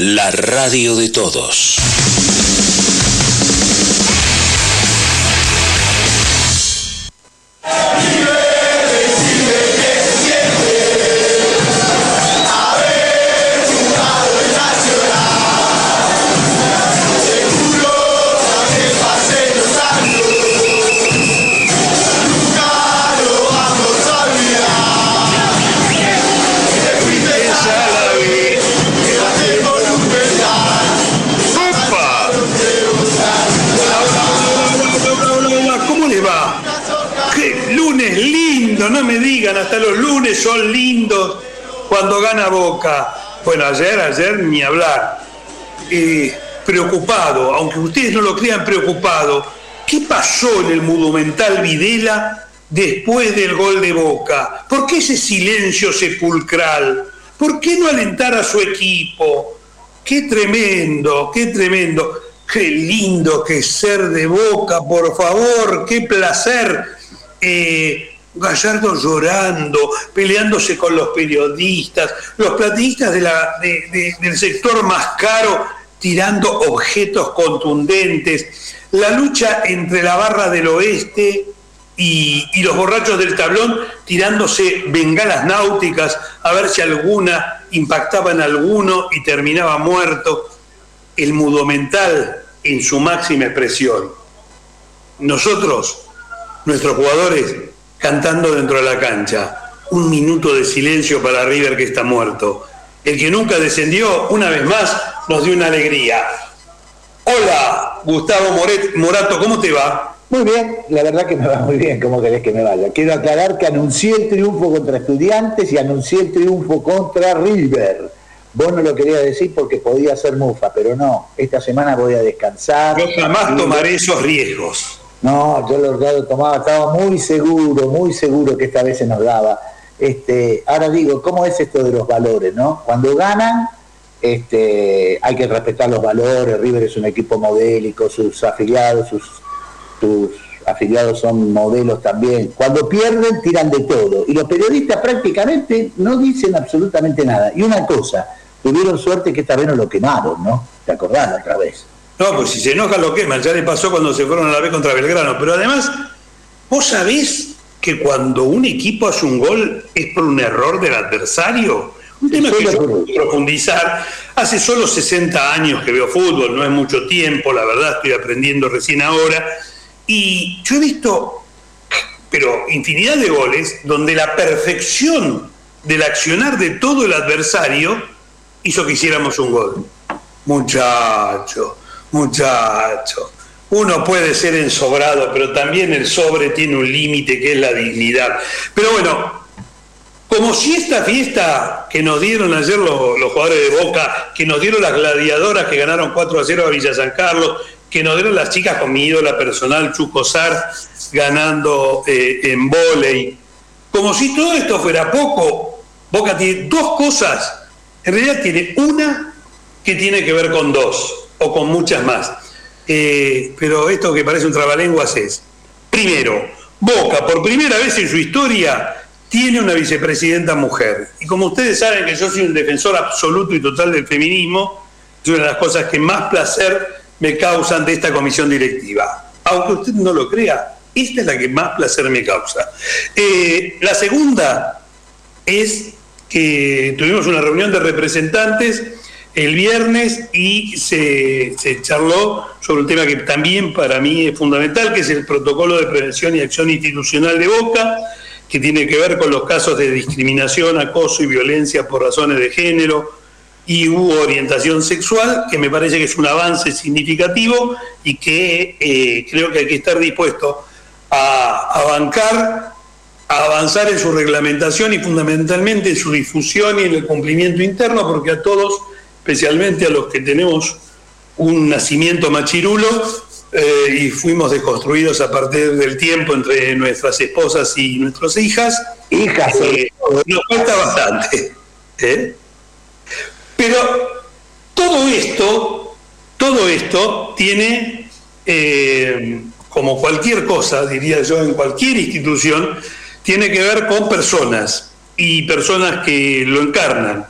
la radio de todos. Son lindos cuando gana Boca. Bueno, ayer, ayer ni hablar. Preocupado, aunque ustedes no lo crean preocupado, ¿qué pasó en el Monumental Videla después del gol de Boca? ¿Por qué ese silencio sepulcral? ¿Por qué no alentar a su equipo? Qué tremendo, qué tremendo. Qué lindo que ser de boca, por favor, qué placer. Eh, Gallardo llorando, peleándose con los periodistas, los platistas de la- de- de- del sector más caro tirando objetos contundentes, la lucha entre la barra del oeste y, y los borrachos del tablón tirándose bengalas náuticas a ver si alguna impactaba en alguno y terminaba muerto. El mudo mental en su máxima expresión. Nosotros, nuestros jugadores, cantando dentro de la cancha. Un minuto de silencio para River que está muerto. El que nunca descendió, una vez más, nos dio una alegría. Hola, Gustavo Moret- Morato, ¿cómo te va? Muy bien, la verdad que me va muy bien, ¿cómo querés que me vaya? Quiero aclarar que anuncié el triunfo contra estudiantes y anuncié el triunfo contra River. Vos no lo querías decir porque podía ser mufa, pero no, esta semana voy a descansar. Yo jamás tomaré esos riesgos. No, yo lo, ya lo tomaba, estaba muy seguro, muy seguro que esta vez se nos daba. Este, ahora digo, ¿cómo es esto de los valores, no? Cuando ganan, este, hay que respetar los valores, River es un equipo modélico, sus afiliados, sus, sus afiliados son modelos también. Cuando pierden, tiran de todo. Y los periodistas prácticamente no dicen absolutamente nada. Y una cosa, tuvieron suerte que esta vez no lo quemaron, ¿no? ¿Te acordás otra vez? No, pues si se enoja lo queman, ya le pasó cuando se fueron a la vez contra Belgrano. Pero además, vos sabés que cuando un equipo hace un gol es por un error del adversario. Un tema que yo puedo profundizar. Hace solo 60 años que veo fútbol, no es mucho tiempo, la verdad estoy aprendiendo recién ahora. Y yo he visto, pero infinidad de goles, donde la perfección del accionar de todo el adversario hizo que hiciéramos un gol. Muchacho, muchacho. Uno puede ser ensobrado, pero también el sobre tiene un límite que es la dignidad. Pero bueno, como si esta fiesta que nos dieron ayer los, jugadores de Boca, que nos dieron las gladiadoras que ganaron 4 a 0 a Villa San Carlos, que nos dieron las chicas con mi ídola personal, Chuco Sar, ganando eh, en vóley, como si todo esto fuera poco, Boca tiene dos cosas, en realidad tiene una que tiene que ver con dos, o con muchas más. Eh, pero esto que parece un trabalenguas es, primero, Boca, por primera vez en su historia, tiene una vicepresidenta mujer. Y como ustedes saben que yo soy un defensor absoluto y total del feminismo, es una de las cosas que más placer me causan de esta comisión directiva. Aunque usted no lo crea, esta es la que más placer me causa. Eh, la segunda es que tuvimos una reunión de representantes el viernes y se, charló sobre un tema que también para mí es fundamental, que es el protocolo de prevención y acción institucional de Boca, que tiene que ver con los casos de discriminación, acoso y violencia por razones de género y u orientación sexual, que me parece que es un avance significativo y que eh, creo que hay que estar dispuesto a, a bancar, a avanzar en su reglamentación y fundamentalmente en su difusión y en el cumplimiento interno, porque a todos, especialmente a los que tenemos un nacimiento machirulo, eh, y fuimos desconstruidos a partir del tiempo entre nuestras esposas y nuestras hijas. Hijas, eh, nos cuesta bastante. ¿eh? Pero todo esto, todo esto tiene, eh, como cualquier cosa, diría yo, en cualquier institución, tiene que ver con personas y personas que lo encarnan.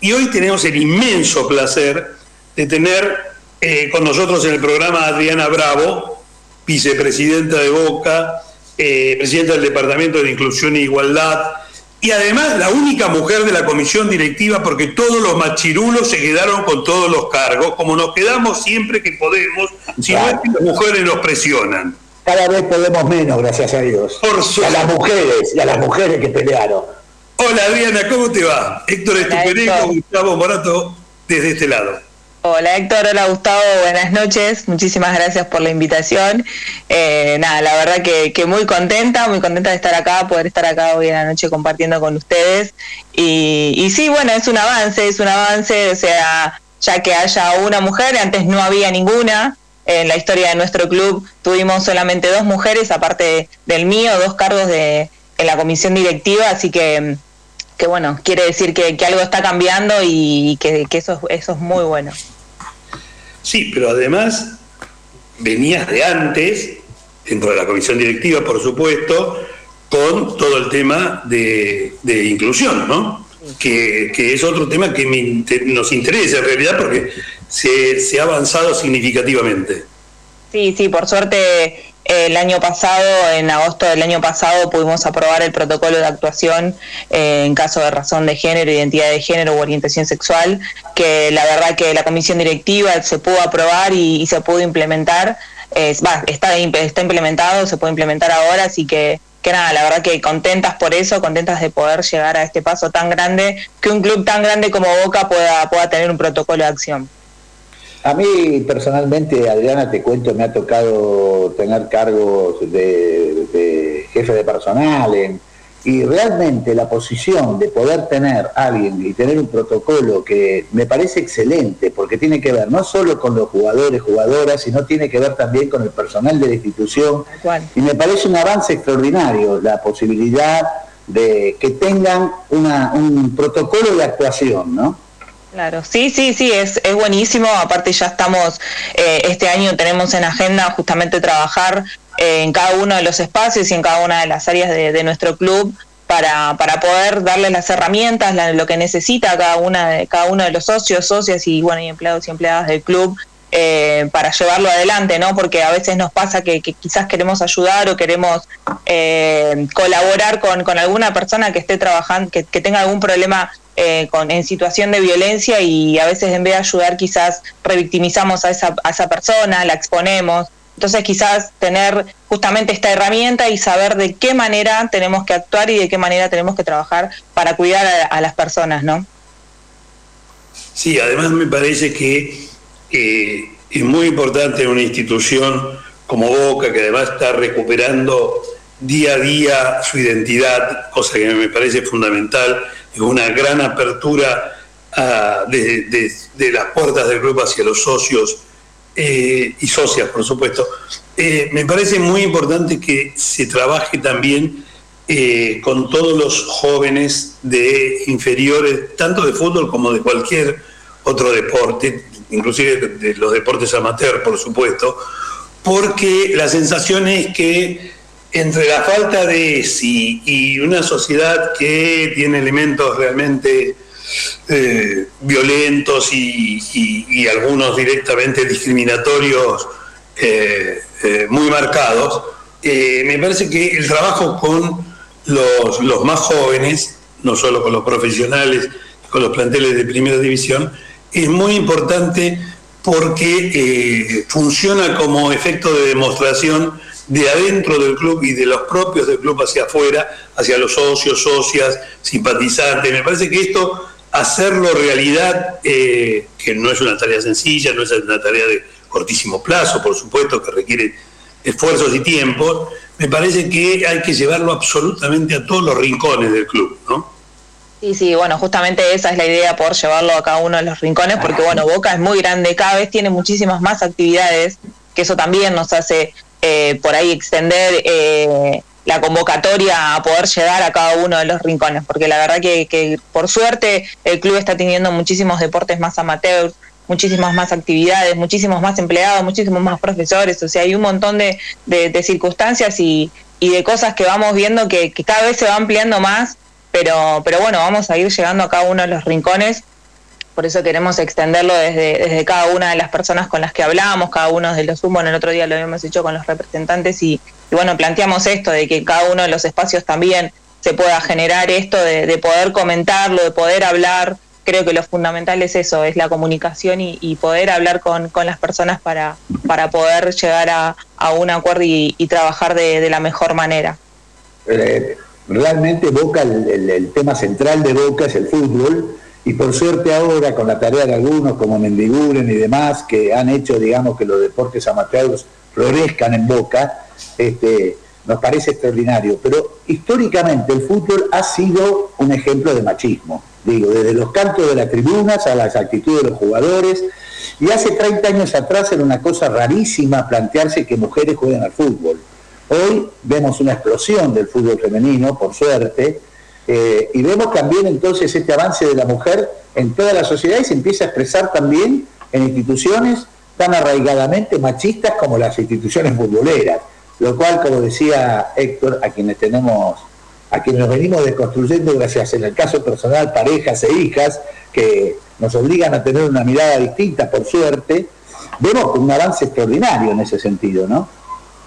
Y hoy tenemos el inmenso placer de tener eh, con nosotros en el programa a Adriana Bravo, vicepresidenta de Boca, eh, presidenta del Departamento de Inclusión e Igualdad, y además la única mujer de la comisión directiva porque todos los machirulos se quedaron con todos los cargos, como nos quedamos siempre que podemos, si no es que las mujeres nos presionan. Cada vez podemos menos, gracias a Dios. Por a las mujeres, y a las mujeres que pelearon. Hola Adriana, ¿cómo te va? Héctor Estupereco, Gustavo Morato, desde este lado. Hola Héctor, hola Gustavo, buenas noches, muchísimas gracias por la invitación. Eh, nada, la verdad que, muy contenta, muy contenta de estar acá, poder estar acá hoy en la noche compartiendo con ustedes. Y, y sí, bueno, es un avance, es un avance, o sea, ya que haya una mujer, antes no había ninguna. En la historia de nuestro club tuvimos solamente dos mujeres, aparte del mío, dos cargos de, en la comisión directiva, así que que bueno, quiere decir que, algo está cambiando y que, eso, eso es muy bueno. Sí, pero además venías de antes, dentro de la comisión directiva, por supuesto, con todo el tema de, inclusión, ¿no? Que, es otro tema que nos interesa en realidad porque se, se ha avanzado significativamente. Sí, sí, por suerte el año pasado, en agosto del año pasado, pudimos aprobar el protocolo de actuación eh, en caso de razón de género, identidad de género o orientación sexual, que la verdad que la comisión directiva se pudo aprobar y, se pudo implementar. está, está implementado, se puede implementar ahora, así que que nada, la verdad que contentas por eso, contentas de poder llegar a este paso tan grande, que un club tan grande como Boca pueda, pueda tener un protocolo de acción. A mí personalmente, Adriana, te cuento, me ha tocado tener cargos de, jefe de personal y realmente la posición de poder tener alguien y tener un protocolo que me parece excelente porque tiene que ver no solo con los jugadores, jugadoras, sino tiene que ver también con el personal de la institución. Y me parece un avance extraordinario la posibilidad de que tengan un protocolo de actuación, ¿no? Claro, sí, sí, sí, es, es buenísimo. Aparte ya estamos, eh, este año tenemos en agenda justamente trabajar eh, en cada uno de los espacios y en cada una de las áreas de, nuestro club para, para poder darle las herramientas, lo que necesita cada una de cada uno de los socios, socias y bueno y empleados y empleadas del club eh, para llevarlo adelante, ¿no? Porque a veces nos pasa que, quizás queremos ayudar o queremos colaborar con, con, alguna persona que esté trabajando, que, que tenga algún problema eh, con, en situación de violencia y a veces en vez de ayudar quizás revictimizamos a esa, a esa persona, la exponemos. Entonces quizás tener justamente esta herramienta y saber de qué manera tenemos que actuar y de qué manera tenemos que trabajar para cuidar a, las personas, ¿no? Sí, además me parece que eh, es muy importante una institución como Boca, que además está recuperando día a día su identidad, cosa que me parece fundamental, una gran apertura ah, de, las puertas del club hacia los socios eh, y socias, por supuesto. Eh, me parece muy importante que se trabaje también eh, con todos los jóvenes de inferiores, tanto de fútbol como de cualquier otro deporte, inclusive de los deportes amateur, por supuesto, porque la sensación es que entre la falta de sí y una sociedad que tiene elementos realmente eh, violentos y, algunos directamente discriminatorios eh, eh, muy marcados, me parece que el trabajo con los, los, más jóvenes, no solo con los profesionales, con los planteles de primera división, es muy importante porque funciona como efecto de demostración de adentro del club y de los propios del club hacia afuera, hacia los socios, socias, simpatizantes. Me parece que esto, hacerlo realidad, eh, que no es una tarea sencilla, no es una tarea de cortísimo plazo, por supuesto, que requiere esfuerzos y tiempos, me parece que hay que llevarlo absolutamente a todos los rincones del club, ¿no? Sí, sí, bueno, justamente esa es la idea, poder llevarlo a cada uno de los rincones, porque bueno, Boca es muy grande, cada vez tiene muchísimas más actividades, que eso también nos hace eh, por ahí extender eh, la convocatoria a poder llegar a cada uno de los rincones, porque la verdad que, por suerte el club está teniendo muchísimos deportes más amateurs, muchísimas más actividades, muchísimos más empleados, muchísimos más profesores, o sea, hay un montón de, circunstancias y, de cosas que vamos viendo que, cada vez se va ampliando más, pero, pero bueno, vamos a ir llegando a cada uno de los rincones por eso queremos extenderlo desde, desde cada una de las personas con las que hablamos, cada uno de los humos, el otro día lo habíamos hecho con los representantes y, bueno, planteamos esto de que cada uno de los espacios también se pueda generar esto de, poder comentarlo, de poder hablar. Creo que lo fundamental es eso, es la comunicación y, poder hablar con, las personas para, para poder llegar a, un acuerdo y, trabajar de, la mejor manera. Eh, realmente Boca, el, tema central de Boca es el fútbol y por suerte ahora con la tarea de algunos como Mendiguren y demás que han hecho digamos que los deportes amateurs florezcan en Boca, este, nos parece extraordinario, pero históricamente el fútbol ha sido un ejemplo de machismo, digo, desde los cantos de las tribunas a las actitudes de los jugadores, y hace 30 años atrás era una cosa rarísima plantearse que mujeres jueguen al fútbol. Hoy vemos una explosión del fútbol femenino, por suerte, eh, y vemos también entonces este avance de la mujer en toda la sociedad y se empieza a expresar también en instituciones tan arraigadamente machistas como las instituciones futboleras, lo cual, como decía Héctor, a quienes tenemos, a quienes nos venimos desconstruyendo gracias en el caso personal, parejas e hijas, que nos obligan a tener una mirada distinta, por suerte, vemos un avance extraordinario en ese sentido, ¿no?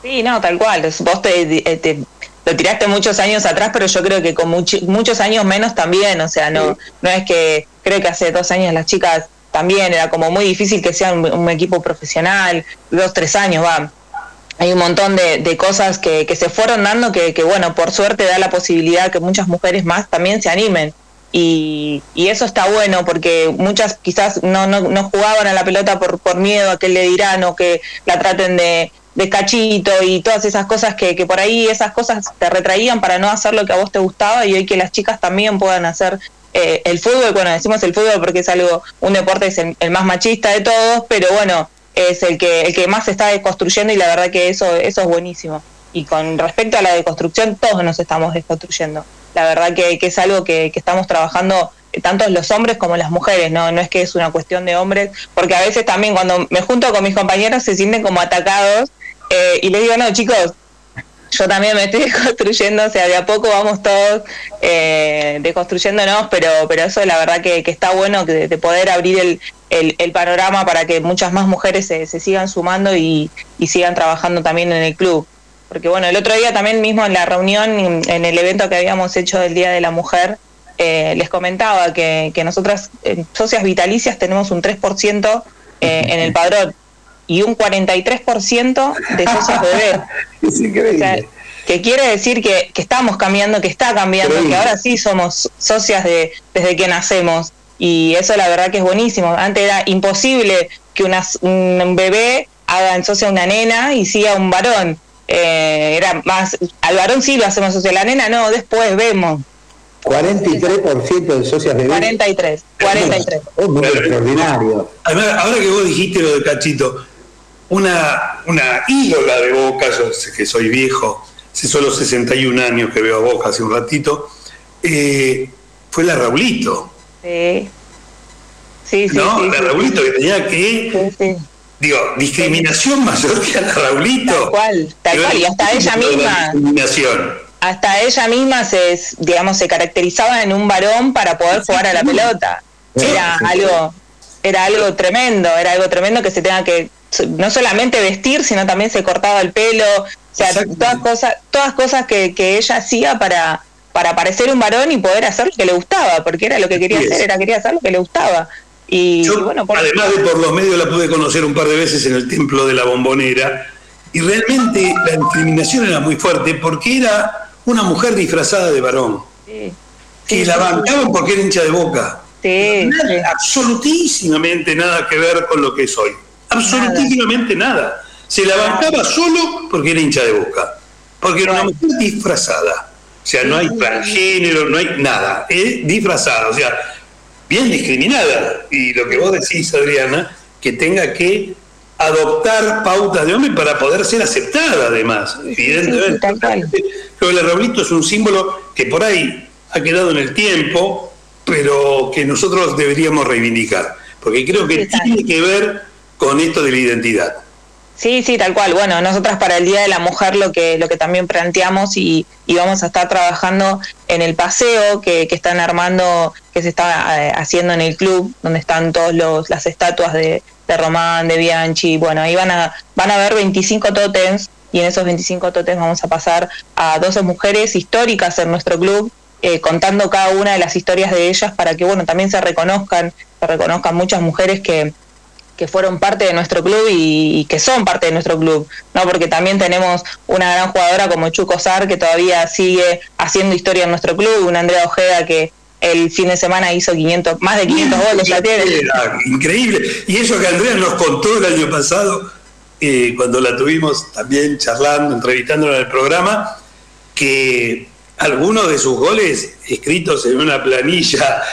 Sí, no, tal cual. Vos te, lo tiraste muchos años atrás, pero yo creo que con muchos años menos también. O sea, no, no es que creo que hace dos años las chicas también era como muy difícil que sean un, equipo profesional, dos, tres años, va. Hay un montón de, cosas que, que, se fueron dando que, que, bueno, por suerte da la posibilidad que muchas mujeres más también se animen. Y, y, eso está bueno porque muchas quizás no, no, no jugaban a la pelota por, por miedo a que le dirán o que la traten de, de cachito y todas esas cosas que, que por ahí esas cosas te retraían para no hacer lo que a vos te gustaba y hoy que las chicas también puedan hacer eh, el fútbol, bueno, decimos el fútbol porque es algo, un deporte es el, más machista de todos, pero bueno, es el que, el que más se está deconstruyendo y la verdad que eso, eso es buenísimo. Y con respecto a la deconstrucción, todos nos estamos desconstruyendo. La verdad que, que es algo que, que estamos trabajando tanto los hombres como las mujeres, ¿no? No es que es una cuestión de hombres, porque a veces también cuando me junto con mis compañeros se sienten como atacados eh, y les digo, no, chicos, yo también me estoy construyendo, o sea, de a poco vamos todos eh, deconstruyéndonos, pero, pero eso la verdad que, está bueno de, poder abrir el, el, panorama para que muchas más mujeres se, sigan sumando y, sigan trabajando también en el club. Porque bueno, el otro día también mismo en la reunión, en el evento que habíamos hecho del Día de la Mujer, eh, les comentaba que, que nosotras, socias vitalicias, tenemos un 3% en el padrón y un 43% de socios bebés. es increíble. que quiere decir que, que, estamos cambiando, que está cambiando, que ahora sí somos socias de, desde que nacemos. Y eso la verdad que es buenísimo. Antes era imposible que una, un bebé haga en socia una nena y siga un varón. Eh, era más, al varón sí lo hacemos socia, la nena no, después vemos. 43% de socias bebés. 43, 43. Un extraordinario. Además, ahora que vos dijiste lo de Cachito, una, una ídola de Boca, yo sé que soy viejo, hace solo 61 años que veo a Boca hace un ratito, eh, fue la Raulito. Sí. Sí, sí. ¿No? la Raulito que tenía que. Digo, discriminación mayor que a la Raulito. Tal cual, tal cual, y hasta ella misma. Discriminación. Hasta ella misma se, digamos, se caracterizaba en un varón para poder jugar a la pelota. Era algo, era algo tremendo, era algo tremendo que se tenga que no solamente vestir, sino también se cortaba el pelo, o sea, todas cosas, todas cosas que, que ella hacía para, para parecer un varón y poder hacer lo que le gustaba, porque era lo que quería hacer, era quería hacer lo que le gustaba. Y, bueno, además de por los medios la pude conocer un par de veces en el templo de la bombonera, y realmente la discriminación era muy fuerte porque era una mujer disfrazada de varón. que la bancaban porque era hincha de boca. Absolutísimamente nada que ver con lo que es hoy absolutamente nada. Se la bancaba solo porque era hincha de boca, porque era una mujer disfrazada. O sea, no hay transgénero, no hay nada, es disfrazada, o sea, bien discriminada. Y lo que vos decís, Adriana, que tenga que adoptar pautas de hombre para poder ser aceptada, además, evidentemente. Pero el arroblito es un símbolo que por ahí ha quedado en el tiempo, pero que nosotros deberíamos reivindicar, porque creo que tiene que ver con esto de la identidad. Sí, sí, tal cual. Bueno, nosotras para el Día de la Mujer lo que, lo que también planteamos y, vamos a estar trabajando en el paseo que, que están armando, que se está eh, haciendo en el club, donde están todas las estatuas de, de Román, de Bianchi. Bueno, ahí van a, van a haber 25 tótems y en esos 25 tótems vamos a pasar a 12 mujeres históricas en nuestro club, eh, contando cada una de las historias de ellas para que, bueno, también se reconozcan, se reconozcan muchas mujeres que que fueron parte de nuestro club y, que son parte de nuestro club, ¿no? Porque también tenemos una gran jugadora como Chuco Sar que todavía sigue haciendo historia en nuestro club, una Andrea Ojeda que el fin de semana hizo 500, más de 500 goles tiene. Increíble. Y eso que Andrea nos contó el año pasado, eh, cuando la tuvimos también charlando, entrevistándola en el programa, que algunos de sus goles escritos en una planilla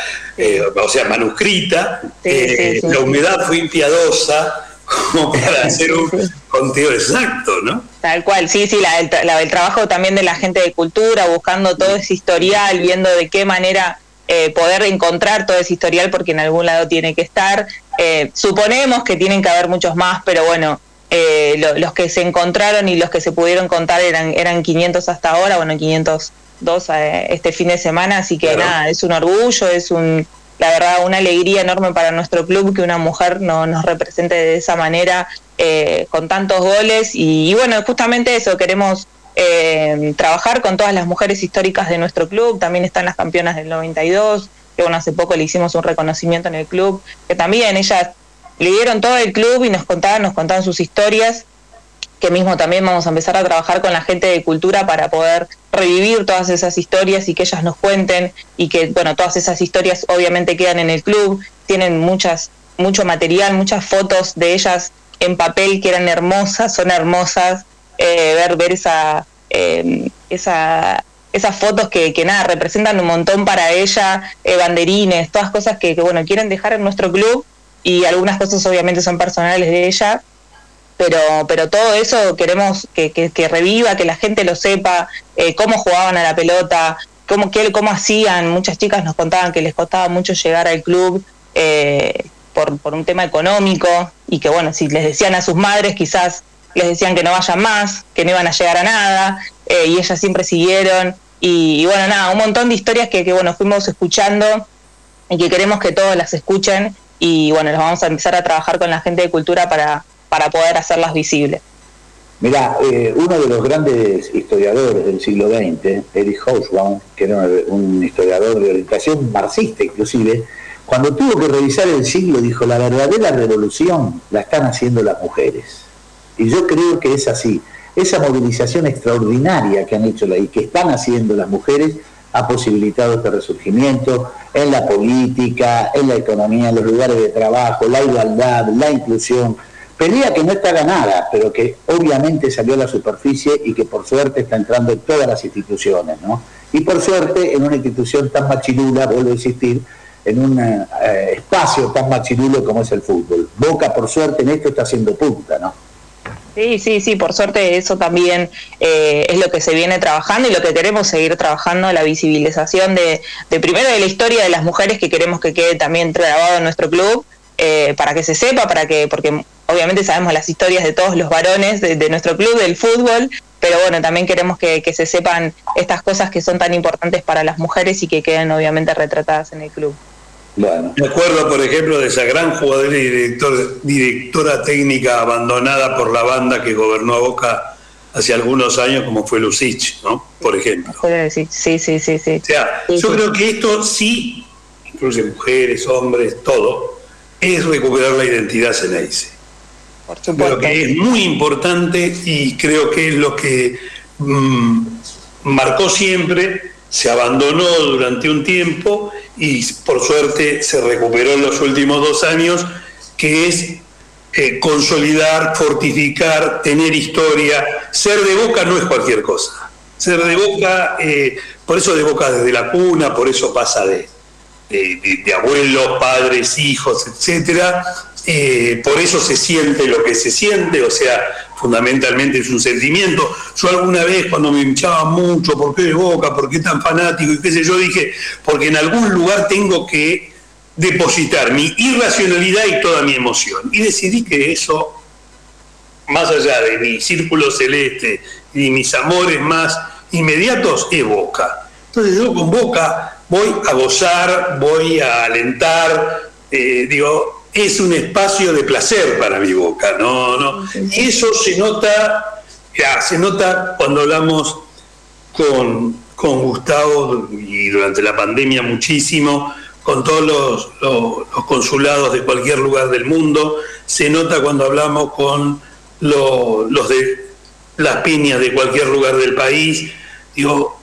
eh, o sea, manuscrita, eh, la humedad fue impiadosa como para hacer un conteo exacto, ¿no? Tal cual, sí, sí, la, el trabajo también de la gente de cultura, buscando todo ese historial, viendo de qué manera eh, poder encontrar todo ese historial, porque en algún lado tiene que estar. suponemos que tienen que haber muchos más, pero bueno, los que se encontraron y los que se pudieron contar eran, eran 500 hasta ahora, bueno, 500 dos eh, este fin de semana, así que nada, es un orgullo, es un la verdad una alegría enorme para nuestro club que una mujer no, nos represente de esa manera eh, con tantos goles y, bueno, justamente eso, queremos eh, trabajar con todas las mujeres históricas de nuestro club, también están las campeonas del 92, que bueno, hace poco le hicimos un reconocimiento en el club, que también ellas le dieron todo el club y nos contaban, nos contaban sus historias que mismo también vamos a empezar a trabajar con la gente de cultura para poder revivir todas esas historias y que ellas nos cuenten y que, bueno, todas esas historias obviamente quedan en el club, tienen muchas, mucho material, muchas fotos de ellas en papel que eran hermosas, son hermosas, eh, ver, ver esa, eh, esa, esas fotos que, que nada, representan un montón para ella, eh, banderines, todas cosas que, que, bueno, quieren dejar en nuestro club y algunas cosas obviamente son personales de ella, pero, pero todo eso queremos que, que, reviva, que la gente lo sepa, eh, cómo jugaban a la pelota, cómo, qué, cómo hacían. Muchas chicas nos contaban que les costaba mucho llegar al club eh, por, por un tema económico y que, bueno, si les decían a sus madres, quizás les decían que no vayan más, que no iban a llegar a nada, eh, y ellas siempre siguieron. Y, bueno, nada, un montón de historias que, que, bueno, fuimos escuchando y que queremos que todos las escuchen. Y bueno, los vamos a empezar a trabajar con la gente de cultura para, para poder hacerlas visibles. Mira, eh, uno de los grandes historiadores del siglo XX, Erich Hobsbawm, que era un historiador de orientación marxista inclusive, cuando tuvo que revisar el siglo dijo, la verdadera revolución la están haciendo las mujeres. Y yo creo que es así. Esa movilización extraordinaria que han hecho y que están haciendo las mujeres ha posibilitado este resurgimiento en la política, en la economía, en los lugares de trabajo, la igualdad, la inclusión, Pelea que no está ganada, pero que obviamente salió a la superficie y que por suerte está entrando en todas las instituciones, ¿no? Y por suerte en una institución tan machilula, vuelvo a insistir, en un eh, espacio tan machilulo como es el fútbol. Boca, por suerte, en esto está haciendo punta, ¿no? Sí, sí, sí, por suerte eso también eh, es lo que se viene trabajando y lo que queremos seguir trabajando, la visibilización de, de primero de la historia de las mujeres que queremos que quede también grabado en nuestro club, eh, para que se sepa, para que, porque obviamente sabemos las historias de todos los varones de, nuestro club, del fútbol, pero bueno, también queremos que, se sepan estas cosas que son tan importantes para las mujeres y que queden obviamente retratadas en el club. Bueno. Me acuerdo, por ejemplo, de esa gran jugadora y director, directora técnica abandonada por la banda que gobernó a Boca hace algunos años, como fue Lucich, ¿no? Por ejemplo. Sí, sí, sí, sí. O sea, yo creo que esto sí incluye mujeres, hombres, todo, es recuperar la identidad Ceneice. Creo que es muy importante y creo que es lo que mm, marcó siempre, se abandonó durante un tiempo y por suerte se recuperó en los últimos dos años, que es eh, consolidar, fortificar, tener historia. Ser de boca no es cualquier cosa. Ser de boca, eh, por eso de boca desde la cuna, por eso pasa de, de, abuelos, padres, hijos, etcétera. Eh, por eso se siente lo que se siente, o sea, fundamentalmente es un sentimiento. Yo alguna vez cuando me hinchaba mucho, ¿por qué de boca? ¿Por qué tan fanático? Y qué sé yo, dije, porque en algún lugar tengo que depositar mi irracionalidad y toda mi emoción. Y decidí que eso más allá de mi círculo celeste y mis amores más inmediatos, es Boca. Entonces yo con Boca voy a gozar, voy a alentar, eh, digo, es un espacio de placer para mi Boca, no, no. Eso se nota, ya, se nota cuando hablamos con, con Gustavo y durante la pandemia muchísimo, con todos los, consulados de cualquier lugar del mundo, se nota cuando hablamos con los de las piñas de cualquier lugar del país. Digo,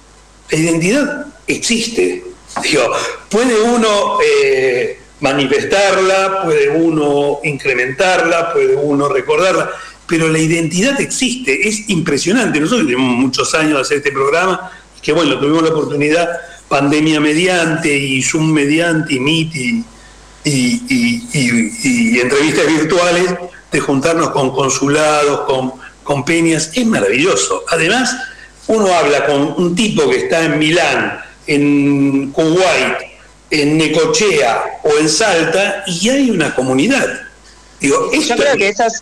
la identidad existe. Digo, puede uno eh, manifestarla, puede uno incrementarla, puede uno recordarla, pero la identidad existe, es impresionante. Nosotros tenemos muchos años de hacer este programa, que bueno, tuvimos la oportunidad pandemia mediante y Zoom mediante y Meet y, entrevistas virtuales de juntarnos con consulados, con, con peñas, es maravilloso. Además, uno habla con un tipo que está en Milán, en Kuwait, en Necochea o en Salta y hay una comunidad. Yo creo que eso es,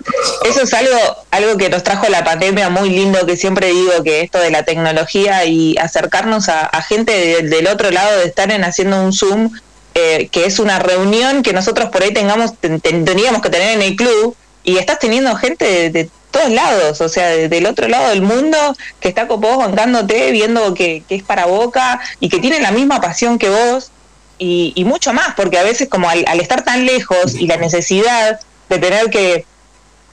eso es algo, algo que nos trajo la pandemia muy lindo, que siempre digo que esto de la tecnología y acercarnos a, gente del otro lado, de estar en haciendo un Zoom, eh, que es una reunión que nosotros por ahí tengamos, tendríamos que tener en el club, y estás teniendo gente de, todos lados, o sea, del otro lado del mundo, que está con vos bancándote, viendo que, es para boca y que tiene la misma pasión que vos. Y, mucho más, porque a veces como al estar tan lejos y la necesidad de tener que,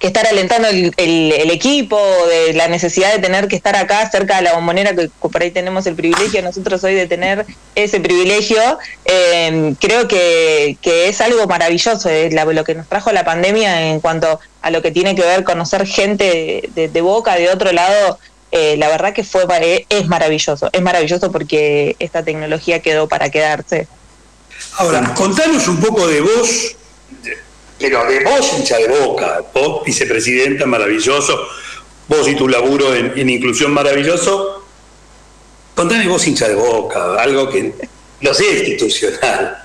estar alentando el, equipo, de la necesidad de tener que estar acá cerca de la bombonera, que por ahí tenemos el privilegio nosotros hoy de tener ese privilegio, eh, creo que, que, es algo maravilloso, lo que nos trajo la pandemia en cuanto a lo que tiene que ver conocer gente de, boca, de otro lado. Eh, la verdad que fue eh, es maravilloso, es maravilloso porque esta tecnología quedó para quedarse. Ahora, contanos un poco de vos, pero de vos hincha de boca, vos vicepresidenta maravilloso, vos y tu laburo en, inclusión maravilloso, contame vos hincha de boca, algo que no sé institucional.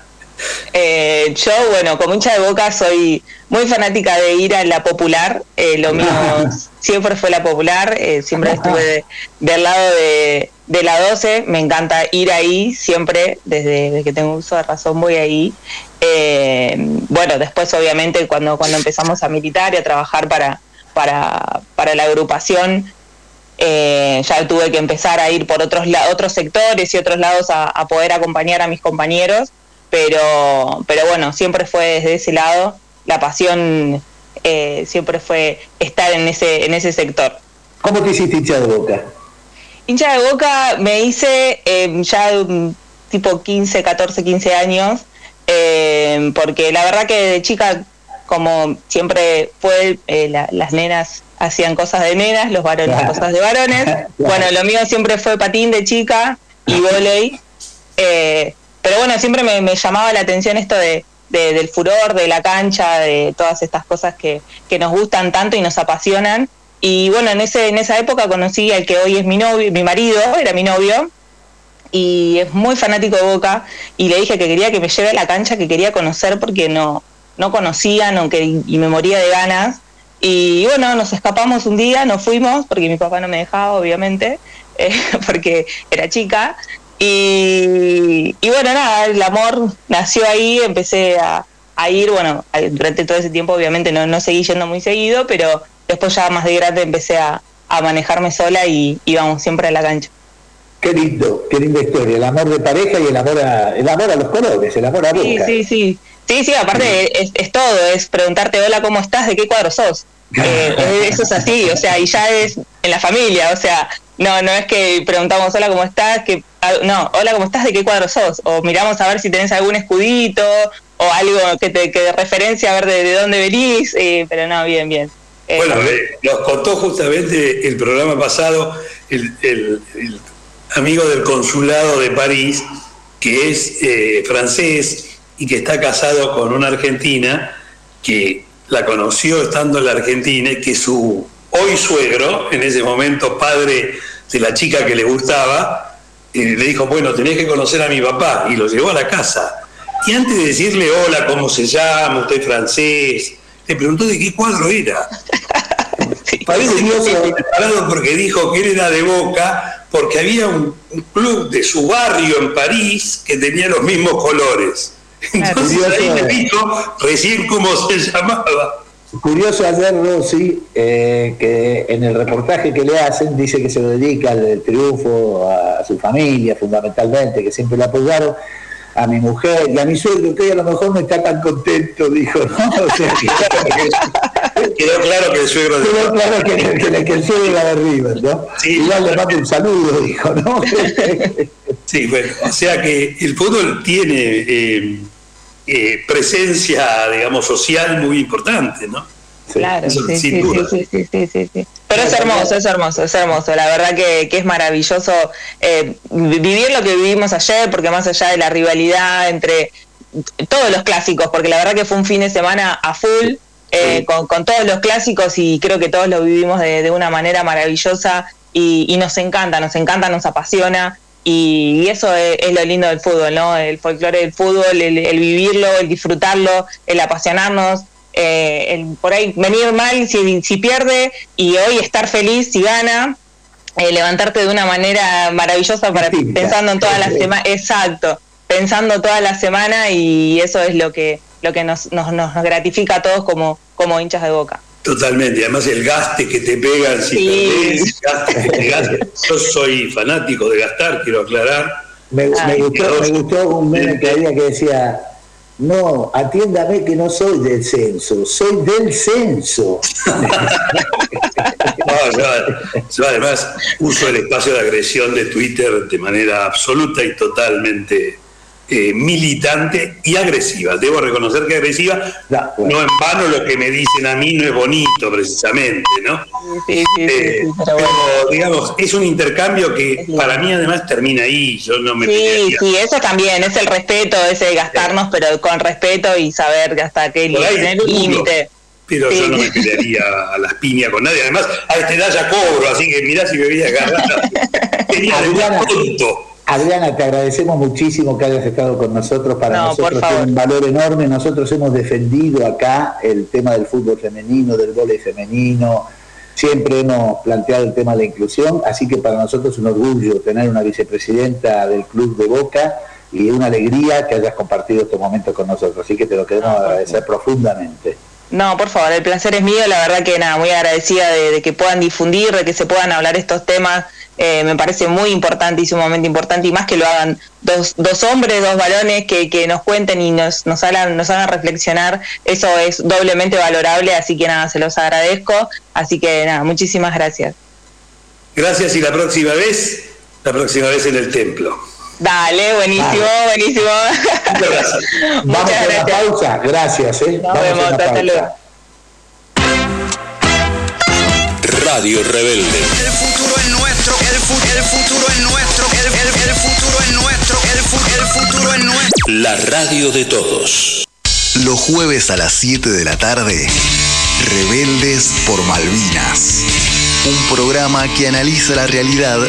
Eh, yo, bueno, como hincha de boca soy muy fanática de ir a la popular, eh, lo mío siempre fue la popular, eh, siempre estuve del lado de, de, la 12, me encanta ir ahí siempre, desde, que tengo uso de razón voy ahí. Eh, bueno, después obviamente cuando, cuando empezamos a militar y a trabajar para, para, para la agrupación, eh, ya tuve que empezar a ir por otros, otros sectores y otros lados a, poder acompañar a mis compañeros, pero, pero bueno, siempre fue desde ese lado, la pasión eh, siempre fue estar en ese, en ese sector. ¿Cómo te hiciste hincha de boca? Hincha de boca me hice ya tipo 15, 14, 15 años eh, porque la verdad que de chica, como siempre fue, eh, las nenas hacían cosas de nenas, los varones cosas de varones. Bueno, lo mío siempre fue patín de chica y volei. Eh, pero bueno, siempre me, llamaba la atención esto de, del furor, de la cancha, de todas estas cosas que, que nos gustan tanto y nos apasionan. Y bueno, en ese en esa época conocí al que hoy es mi novio, mi marido, era mi novio, y es muy fanático de Boca y le dije que quería que me lleve a la cancha, que quería conocer porque no, no conocía y me moría de ganas. Y bueno, nos escapamos un día, nos fuimos, porque mi papá no me dejaba, obviamente, eh, porque era chica. Y, bueno, nada, el amor nació ahí, empecé a, ir, bueno, durante todo ese tiempo obviamente no, no seguí yendo muy seguido, pero después ya más de grande empecé a, a manejarme sola y íbamos siempre a la cancha. Qué lindo, qué linda historia, el amor de pareja y el amor a, el amor a los colores, el amor a Boca. Sí, sí, sí. Sí, sí, aparte es, todo, es preguntarte, hola, ¿cómo estás? ¿De qué cuadro sos? Eh, eso es así, o sea, y ya es en la familia, o sea, no no es que preguntamos, hola, ¿cómo estás? que No, hola, ¿cómo estás? ¿De qué cuadro sos? O miramos a ver si tenés algún escudito o algo que te que de referencia a ver de, dónde venís, eh, pero no, bien, bien. Eh, bueno, nos contó justamente el programa pasado el, amigo del consulado de París, que es eh, francés y que está casado con una argentina, que la conoció estando en la Argentina y que su hoy suegro, en ese momento padre de la chica que le gustaba, eh, le dijo, bueno, tenés que conocer a mi papá, y lo llevó a la casa. Y antes de decirle, hola, ¿cómo se llama? ¿Usted francés? Le preguntó de qué cuadro era. Parece que estaba preparado porque dijo que él era de Boca, porque había un, club de su barrio en París que tenía los mismos colores. Entonces ahí me dijo recién cómo se llamaba. Curioso ayer Rossi, eh, que en el reportaje que le hacen dice que se lo dedica al triunfo a su familia fundamentalmente, que siempre le apoyaron, a mi mujer y a mi suegro, que a lo mejor no está tan contento, dijo, ¿no? O sea, quedó claro que el suegro... Quedó claro que, que, el suegro era de River, ¿no? Sí, Igual le mando un saludo, dijo, ¿no? sí, bueno, o sea que el fútbol tiene eh, eh, presencia, digamos, social muy importante, ¿no? Claro, sí, sí, sí, sí, sí, Pero es hermoso, es hermoso, es hermoso. La verdad que, es maravilloso eh, vivir lo que vivimos ayer, porque más allá de la rivalidad entre todos los clásicos, porque la verdad que fue un fin de semana a full, eh, con, todos los clásicos y creo que todos lo vivimos de, una manera maravillosa y, nos encanta, nos encanta, nos apasiona. Y, eso es, lo lindo del fútbol, ¿no? El folclore del fútbol, el vivirlo, el disfrutarlo, el apasionarnos eh, el, por ahí venir mal si, si pierde y hoy estar feliz si gana. Eh, levantarte de una manera maravillosa para pensando en toda la semana, exacto, pensando toda la semana y eso es lo que lo que nos, nos, nos gratifica a todos como, como hinchas de boca. Totalmente, además el gaste que te pegan si sí. Yo soy fanático de gastar, quiero aclarar. Me, gustó, me gustó un meme que había que decía no, atiéndame que no soy del censo, soy del censo. yo, además uso el espacio de agresión de Twitter de manera absoluta y totalmente eh, militante y agresiva. Debo reconocer que agresiva, no en vano lo que me dicen a mí no es bonito precisamente, ¿no? Sí, sí, eh, pero, digamos, es un intercambio que para mí además termina ahí, yo no me Sí, sí, eso también, es el respeto, ese gastarnos, pero con respeto y saber hasta qué límite. Pero yo no me pelearía a las piñas con nadie. Además, a esta edad ya cobro, así que mirá si me voy a agarrar. Tenía tonto. Adriana, te agradecemos muchísimo que hayas estado con nosotros. Para nosotros es un valor enorme. Nosotros hemos defendido acá el tema del fútbol femenino, del vóley femenino. Siempre hemos planteado el tema de la inclusión, así que para nosotros es un orgullo tener una vicepresidenta del Club de Boca y una alegría que hayas compartido este momento con nosotros. Así que te lo queremos agradecer profundamente. No, por favor, el placer es mío. La verdad que nada, muy agradecida de que puedan difundir, de que se puedan hablar estos temas eh, me parece muy importante y sumamente importante y más que lo hagan dos, dos hombres, dos varones que, que nos cuenten y nos, nos, hagan, nos hagan reflexionar, eso es doblemente valorable, así que nada, se los agradezco, así que nada, muchísimas gracias. Gracias y la próxima vez, la próxima vez en el templo. Dale, buenísimo, buenísimo. Muchas gracias. Vamos a la pausa, gracias. ¿eh? Nos vemos, hasta luego. Radio Rebelde. El futuro es nuestro, el, el futuro es nuestro, el, el, futuro es nuestro, el, el futuro es nuestro. La radio de todos. Los jueves a las 7 de la tarde, Rebeldes por Malvinas. Un programa que analiza la realidad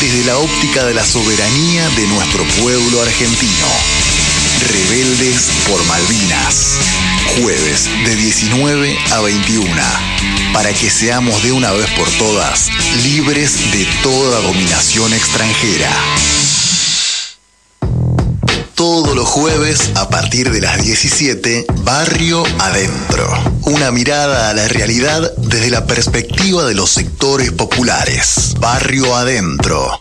desde la óptica de la soberanía de nuestro pueblo argentino. Rebeldes por Malvinas. Jueves de 19 a 21. Para que seamos de una vez por todas libres de toda dominación extranjera. Todos los jueves a partir de las 17, Barrio Adentro. Una mirada a la realidad desde la perspectiva de los sectores populares. Barrio Adentro.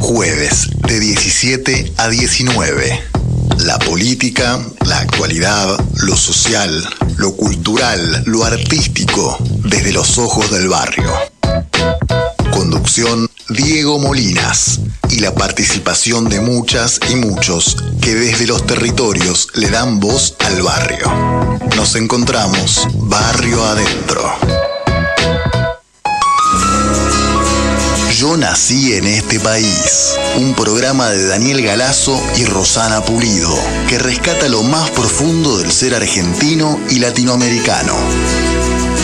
Jueves de 17 a 19 la política, la actualidad, lo social, lo cultural, lo artístico, desde los ojos del barrio. Conducción Diego Molinas y la participación de muchas y muchos que desde los territorios le dan voz al barrio. Nos encontramos barrio adentro. Yo nací en este país. Un programa de Daniel Galazo y Rosana Pulido, que rescata lo más profundo del ser argentino y latinoamericano.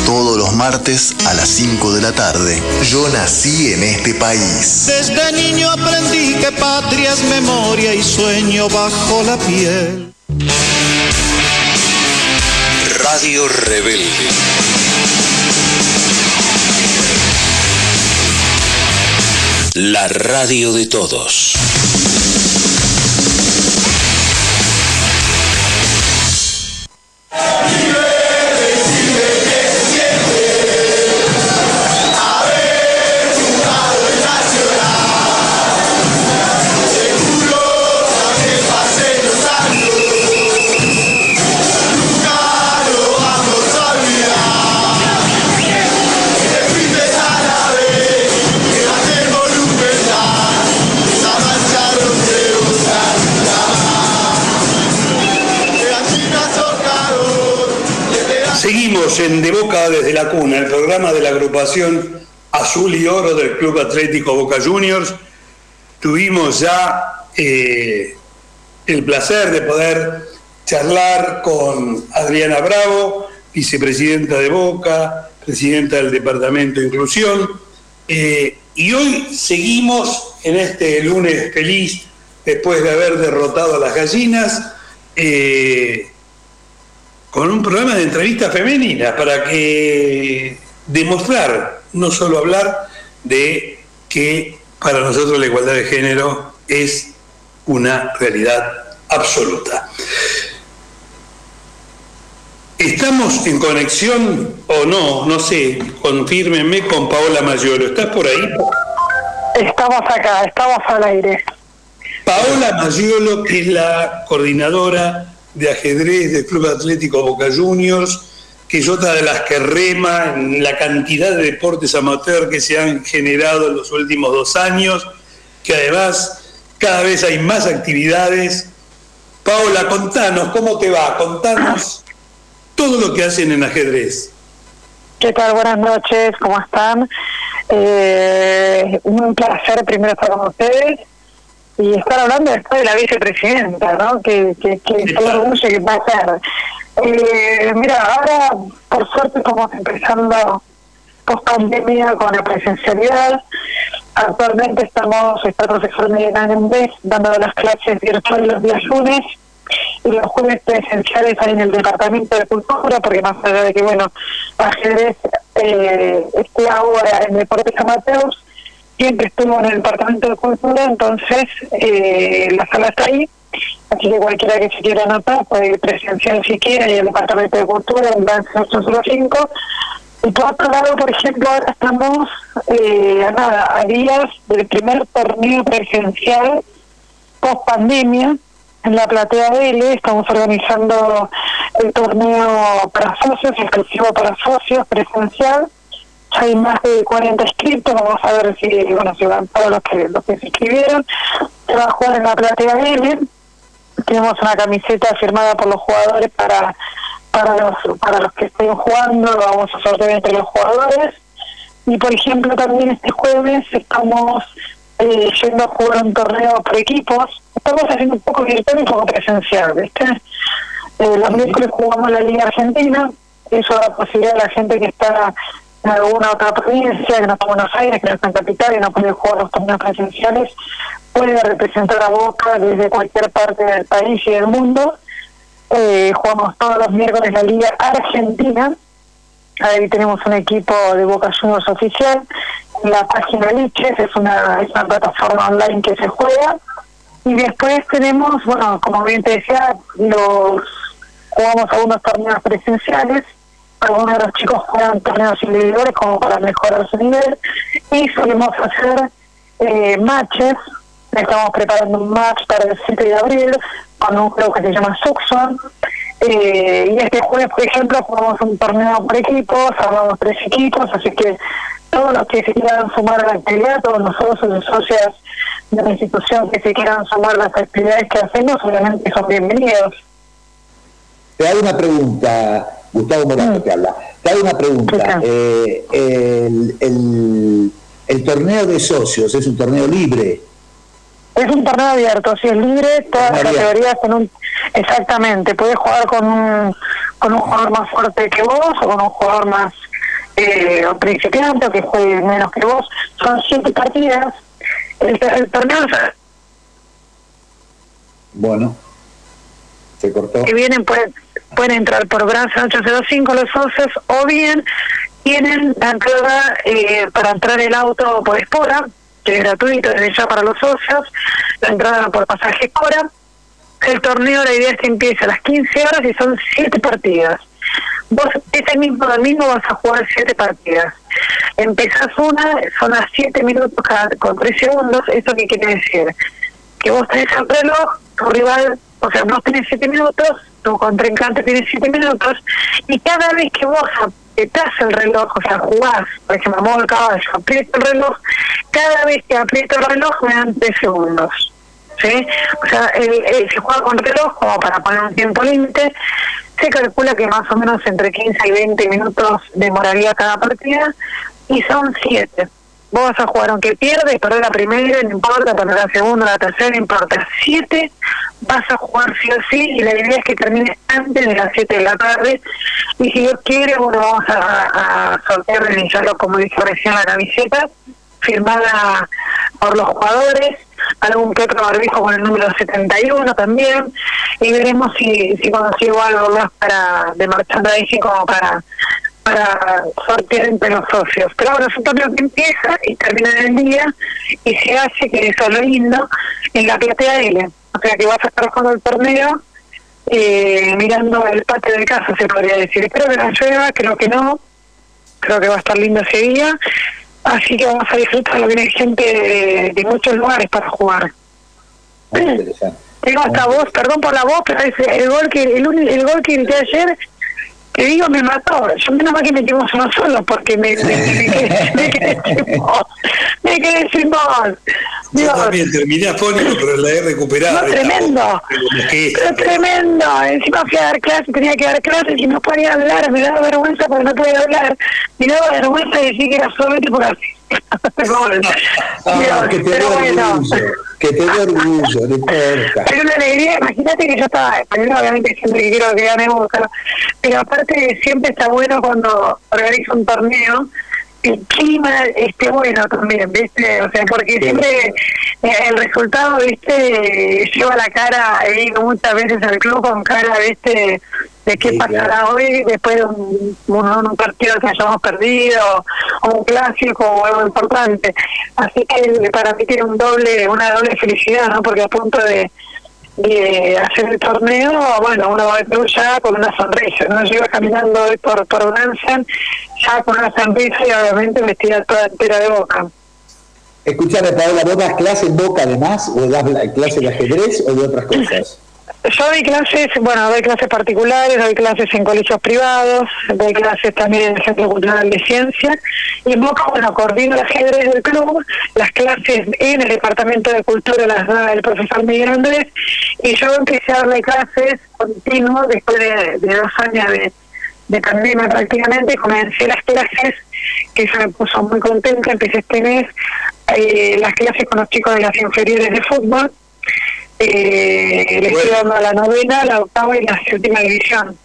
Todos los martes a las 5 de la tarde. Yo nací en este país. Desde niño aprendí que patria es memoria y sueño bajo la piel. Radio Rebelde. La radio de todos. En De Boca desde la cuna, el programa de la agrupación Azul y Oro del Club Atlético Boca Juniors. Tuvimos ya eh, el placer de poder charlar con Adriana Bravo, vicepresidenta de Boca, presidenta del Departamento de Inclusión. Eh, y hoy seguimos en este lunes feliz, después de haber derrotado a las gallinas, eh, con un programa de entrevistas femeninas para que demostrar, no solo hablar de que para nosotros la igualdad de género es una realidad absoluta. ¿Estamos en conexión o no? No sé, confírmenme con Paola Mayolo. ¿Estás por ahí? Estamos acá, estamos al aire. Paola Mayolo, que es la coordinadora de ajedrez del Club Atlético Boca Juniors, que es otra de las que rema en la cantidad de deportes amateur que se han generado en los últimos dos años, que además cada vez hay más actividades. Paola, contanos, ¿cómo te va? Contanos todo lo que hacen en ajedrez. ¿Qué tal? Buenas noches, ¿cómo están? Eh, un placer primero estar con ustedes y estar hablando después de la vicepresidenta, ¿no? Que, que, que, que orgullo que va a ser. Eh, mira, ahora por suerte estamos empezando post pandemia con la presencialidad. Actualmente estamos, está el profesor Miguel Ángel dando las clases virtuales los días lunes y los jueves presenciales ahí en el Departamento de Cultura, porque más allá de que, bueno, ajedrez eh, esté ahora en deportes amateurs, siempre estuvo en el Departamento de Cultura, entonces eh, la sala está ahí, así que cualquiera que se quiera anotar puede ir presencial si quiere y el Departamento de Cultura en Dance 805. Y por otro lado, por ejemplo, ahora estamos eh, a nada, días del primer torneo presencial post pandemia en la platea Vélez, estamos organizando el torneo para socios, exclusivo para socios, presencial hay más de 40 inscritos, vamos a ver si, bueno, si van todos los que, los que se inscribieron. Se va a jugar en la platea Vélez. Tenemos una camiseta firmada por los jugadores para para los para los que estén jugando, vamos a sortear entre los jugadores. Y por ejemplo también este jueves estamos eh, yendo a jugar un torneo por equipos. Estamos haciendo un poco virtual y un poco presencial, ¿viste? Eh, los miércoles jugamos la Liga Argentina, eso da posibilidad a la gente que está en alguna otra provincia, que no está en Buenos Aires, que no está en Capital y no puede jugar los torneos presenciales, puede representar a Boca desde cualquier parte del país y del mundo. Eh, jugamos todos los miércoles la Liga Argentina. Ahí tenemos un equipo de Boca Juniors oficial. La página Liches es una, es una plataforma online que se juega. Y después tenemos, bueno, como bien te decía, los jugamos algunos torneos presenciales algunos de los chicos juegan torneos individuales como para mejorar su nivel y solemos hacer eh, matches. Estamos preparando un match para el 7 de abril con un juego que se llama Suxon. Eh, y este jueves, por ejemplo, jugamos un torneo por equipos, armamos tres equipos, así que todos los que se quieran sumar a la actividad, todos los socios y socias de la institución que se quieran sumar a las actividades que hacemos, obviamente son bienvenidos. Te hago una pregunta, Gustavo Morato te habla. Te hago una pregunta. Eh, el, el, el torneo de socios es un torneo libre. Es un torneo abierto, si es libre, todas las categorías en un... Exactamente, puedes jugar con un, con un jugador más fuerte que vos o con un jugador más eh, principiante o que juegue menos que vos. Son siete partidas. El, el torneo Bueno, se cortó. que vienen pueden, pueden entrar por Brasa 805 los socios o bien tienen la entrada eh, para entrar el auto por Espora que es gratuito desde ya para los socios, la entrada por pasaje Cora. El torneo, la idea es que empiece a las 15 horas y son 7 partidas. Vos ese mismo domingo vas a jugar 7 partidas. Empezás una, son a 7 minutos cada, con 3 segundos. ¿Eso qué quiere decir? Que vos tenés el reloj, tu rival, o sea, vos tenés 7 minutos, tu contrincante tiene 7 minutos, y cada vez que vos apretás el reloj, o sea, jugás, por ejemplo, muevo el caballo, aprieto el reloj, cada vez que aprieto el reloj me dan 3 segundos. ¿Sí? O sea, el, el- se juega con reloj como para poner un tiempo límite. Se calcula que más o menos entre 15 y 20 minutos demoraría cada partida y son 7. Vos vas a jugar aunque pierdes, perder la primera, no importa, perder la segunda, la tercera, no importa. 7 vas a jugar sí o sí y la idea es que termine antes de las 7 de la tarde. Y si Dios quiere, bueno, vamos a, a sortear, iniciarlo como dije recién, la camiseta firmada por los jugadores, algún que otro barbijo con el número 71 también, y veremos si, si consigo algo más para de merchandising como para para sortear entre los socios. Pero bueno, es un torneo que empieza y termina en el día y se hace, que eso es lo lindo, en la platea L. O sea que vas a estar jugando el torneo eh, mirando el patio de casa, se podría decir. Espero que no llueva, creo que no. Creo que va a estar lindo ese día. Así que vamos a disfrutar, lo viene gente de, de muchos lugares para jugar. Muy interesante. Tengo hasta voz, perdón por la voz, pero es el gol que el gol que grité ayer, que digo, me mató. Yo menos mal que metimos uno solo, porque me, me, me quedé, me quedé sin voz. Me quedé sin voz. Yo Dios, también terminé afónico, pero la he recuperado. No, tremendo. pero tremendo. Encima fui a dar clases, tenía que dar clases y no podía hablar. Me daba vergüenza porque no podía hablar. Me daba vergüenza decir que era solamente por así. Ah, que te dé orgullo, que te dé orgullo, no importa. Pero una alegría, imagínate que yo estaba, primero obviamente siempre que quiero que ganemos, pero, pero aparte siempre está bueno cuando organiza un torneo, el clima esté bueno también, ¿viste? O sea, porque siempre eh, el resultado, ¿viste? Lleva la cara, he ido muchas veces al club con cara, ¿viste? De qué Sí, pasará claro. hoy después de un, un, un partido que hayamos perdido o un clásico o algo importante. Así que para mí tiene un doble, una doble felicidad, ¿no? Porque a punto de, de hacer el torneo, bueno, uno va ya con una sonrisa, ¿no? Yo iba caminando hoy por, por Branson ya con una sonrisa y obviamente vestida toda entera de boca. Escuchame, Paola, ¿vos das clase en Boca además? ¿O das la- clase de ajedrez o de otras cosas? Yo doy clases, bueno, doy clases particulares, doy clases en colegios privados, doy clases también en el Centro Cultural de Ciencia y en Boca, bueno, coordino el ajedrez del club, las clases en el Departamento de Cultura las da el profesor Miguel Andrés y yo empecé a darle clases continuo después de, de dos años de, de pandemia prácticamente, comencé las clases que eso me puso muy contenta, empecé este mes eh, las clases con los chicos de las inferiores de fútbol eh, le estoy dando a la novena, la octava y la séptima división.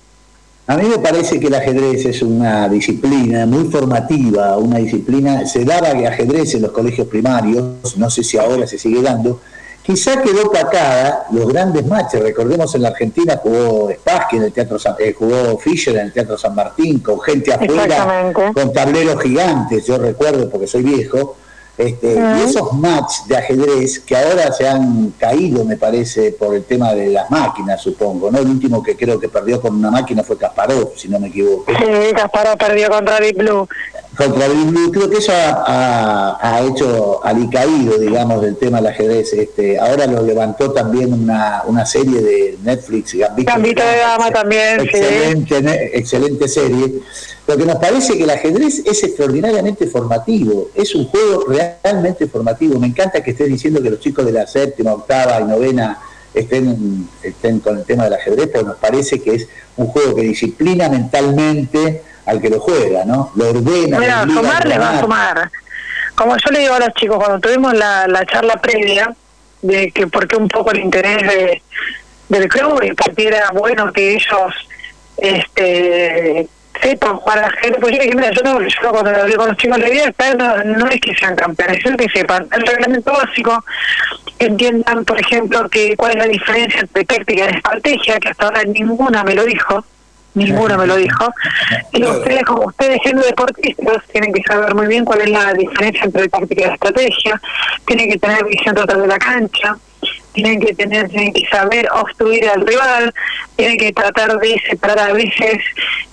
A mí me parece que el ajedrez es una disciplina muy formativa, una disciplina, se daba ajedrez en los colegios primarios, no sé si ahora se sigue dando, quizá quedó opacada los grandes matches, recordemos en la Argentina jugó Spassky en el Teatro San, eh, jugó Fischer en el Teatro San Martín, con gente afuera, con tableros gigantes, yo recuerdo porque soy viejo, este, y esos matches de ajedrez que ahora se han caído, me parece, por el tema de las máquinas, supongo, ¿no? El último que creo que perdió con una máquina fue Kasparov, si no me equivoco. Sí, Kasparov perdió contra Deep Blue. Contra Blue, creo que eso ha, ha- ha hecho alicaído, digamos, del tema del ajedrez. Este, ahora lo levantó también una, una serie de Netflix, Gambito, Gambito de Dama también, sí. excelente, ne- excelente serie. Lo que nos parece que el ajedrez es extraordinariamente formativo, es un juego realmente formativo. Me encanta que estés diciendo que los chicos de la séptima, octava y novena estén, estén con el tema del ajedrez, porque nos parece que es un juego que disciplina mentalmente al que lo juega, ¿no? Lo ordena. Lo obliga sumar le va a sumar. Como yo le digo a los chicos, cuando tuvimos la, la charla previa, de que por qué un poco el interés de, del club y por qué era bueno que ellos este sepan jugar al ajedrez, pues yo dije, mira, yo, no, yo cuando lo hablé con los chicos le dije, no, no es que sean campeones, es que sepan el reglamento básico, que entiendan, por ejemplo, que cuál es la diferencia entre táctica y estrategia, que hasta ahora ninguna me lo dijo, ninguno me lo dijo. Y ustedes, como ustedes siendo deportistas, tienen que saber muy bien cuál es la diferencia entre táctica y la estrategia, tienen que tener visión total de la cancha, tienen que tener, tienen que saber obstruir al rival, tienen que tratar de separar a veces,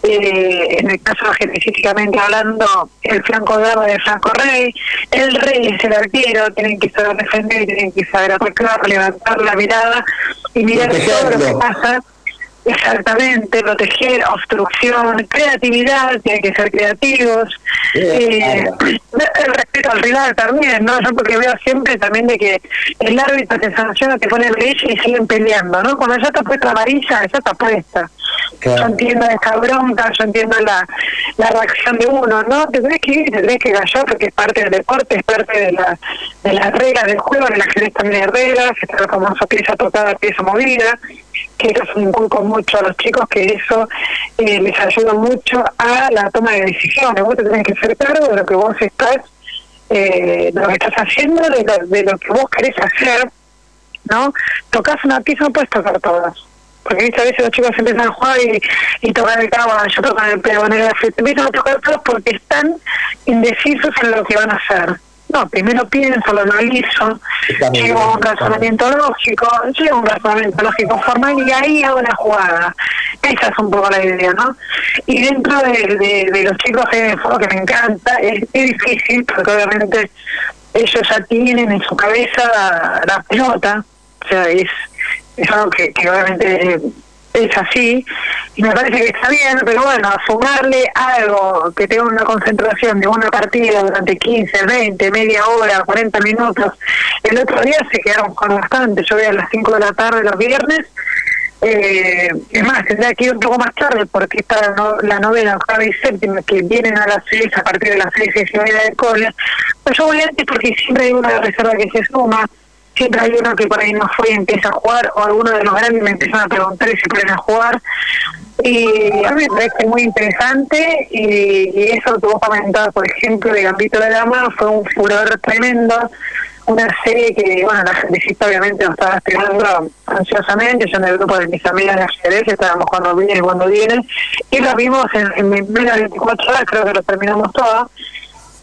eh, en el caso específicamente hablando, el flanco dama del flanco rey, el rey es el arquero, tienen que saber defender, tienen que saber atacar, levantar la mirada y mirar todo lo que pasa Exactamente, proteger, obstrucción, creatividad, tienen que ser creativos, eh, el respeto al rival también, ¿no? Yo porque veo siempre también de que el árbitro te sanciona, te pone el y siguen peleando, ¿no? Cuando ya está puesta amarilla, ya está puesta. Yo entiendo esa bronca, yo entiendo la, la reacción de uno, ¿no? Te tenés que ir, te tenés que callar porque es parte del deporte, es parte de, la, de las reglas del juego, en la ajedrez también hay reglas, está la famosa pieza tocada, pieza movida, que eso inculco mucho a los chicos, que eso eh, les ayuda mucho a la toma de decisiones. Vos te tenés que hacer cargo de lo que vos estás, eh, de lo que estás haciendo, de lo, de lo que vos querés hacer, ¿no? Tocas una pieza, no puedes tocar todas. Porque ¿viste? a veces los chicos empiezan a jugar y, y tocan el cabo, yo toco el peonero, empiezan a tocar todos porque están indecisos en lo que van a hacer. No, primero pienso, lo analizo, llego a un razonamiento lógico, llego a un razonamiento lógico formal y ahí hago la jugada. Esa es un poco la idea, ¿no? Y dentro de, de, los chicos de fuego que me encanta, es, es difícil porque obviamente ellos ya tienen en su cabeza la pelota, o sea, es, es algo que, que obviamente es así y me parece que está bien, pero bueno, sumarle algo que tenga una concentración de una partida durante 15, 20, media hora, 40 minutos. El otro día se quedaron con bastante, yo voy a las 5 de la tarde los viernes. Eh, es más, tendría que ir un poco más tarde porque está la novena, octava y séptima que vienen a las 6 a partir de las 6, 6 y media de cole. Pues yo voy antes porque siempre hay una reserva que se suma siempre hay uno que por ahí no fue y empieza a jugar, o alguno de los grandes me empiezan a preguntar si pueden jugar. Y a mí me parece muy interesante y, eso que vos comentabas, por ejemplo, de Gambito de la Dama, fue un furor tremendo. Una serie que, bueno, la gente obviamente nos estaba esperando ansiosamente. Yo en el grupo de mis amigas de ajedrez estábamos cuando viene y cuando viene. Y lo vimos en, en menos de 24 horas, creo que lo terminamos todo.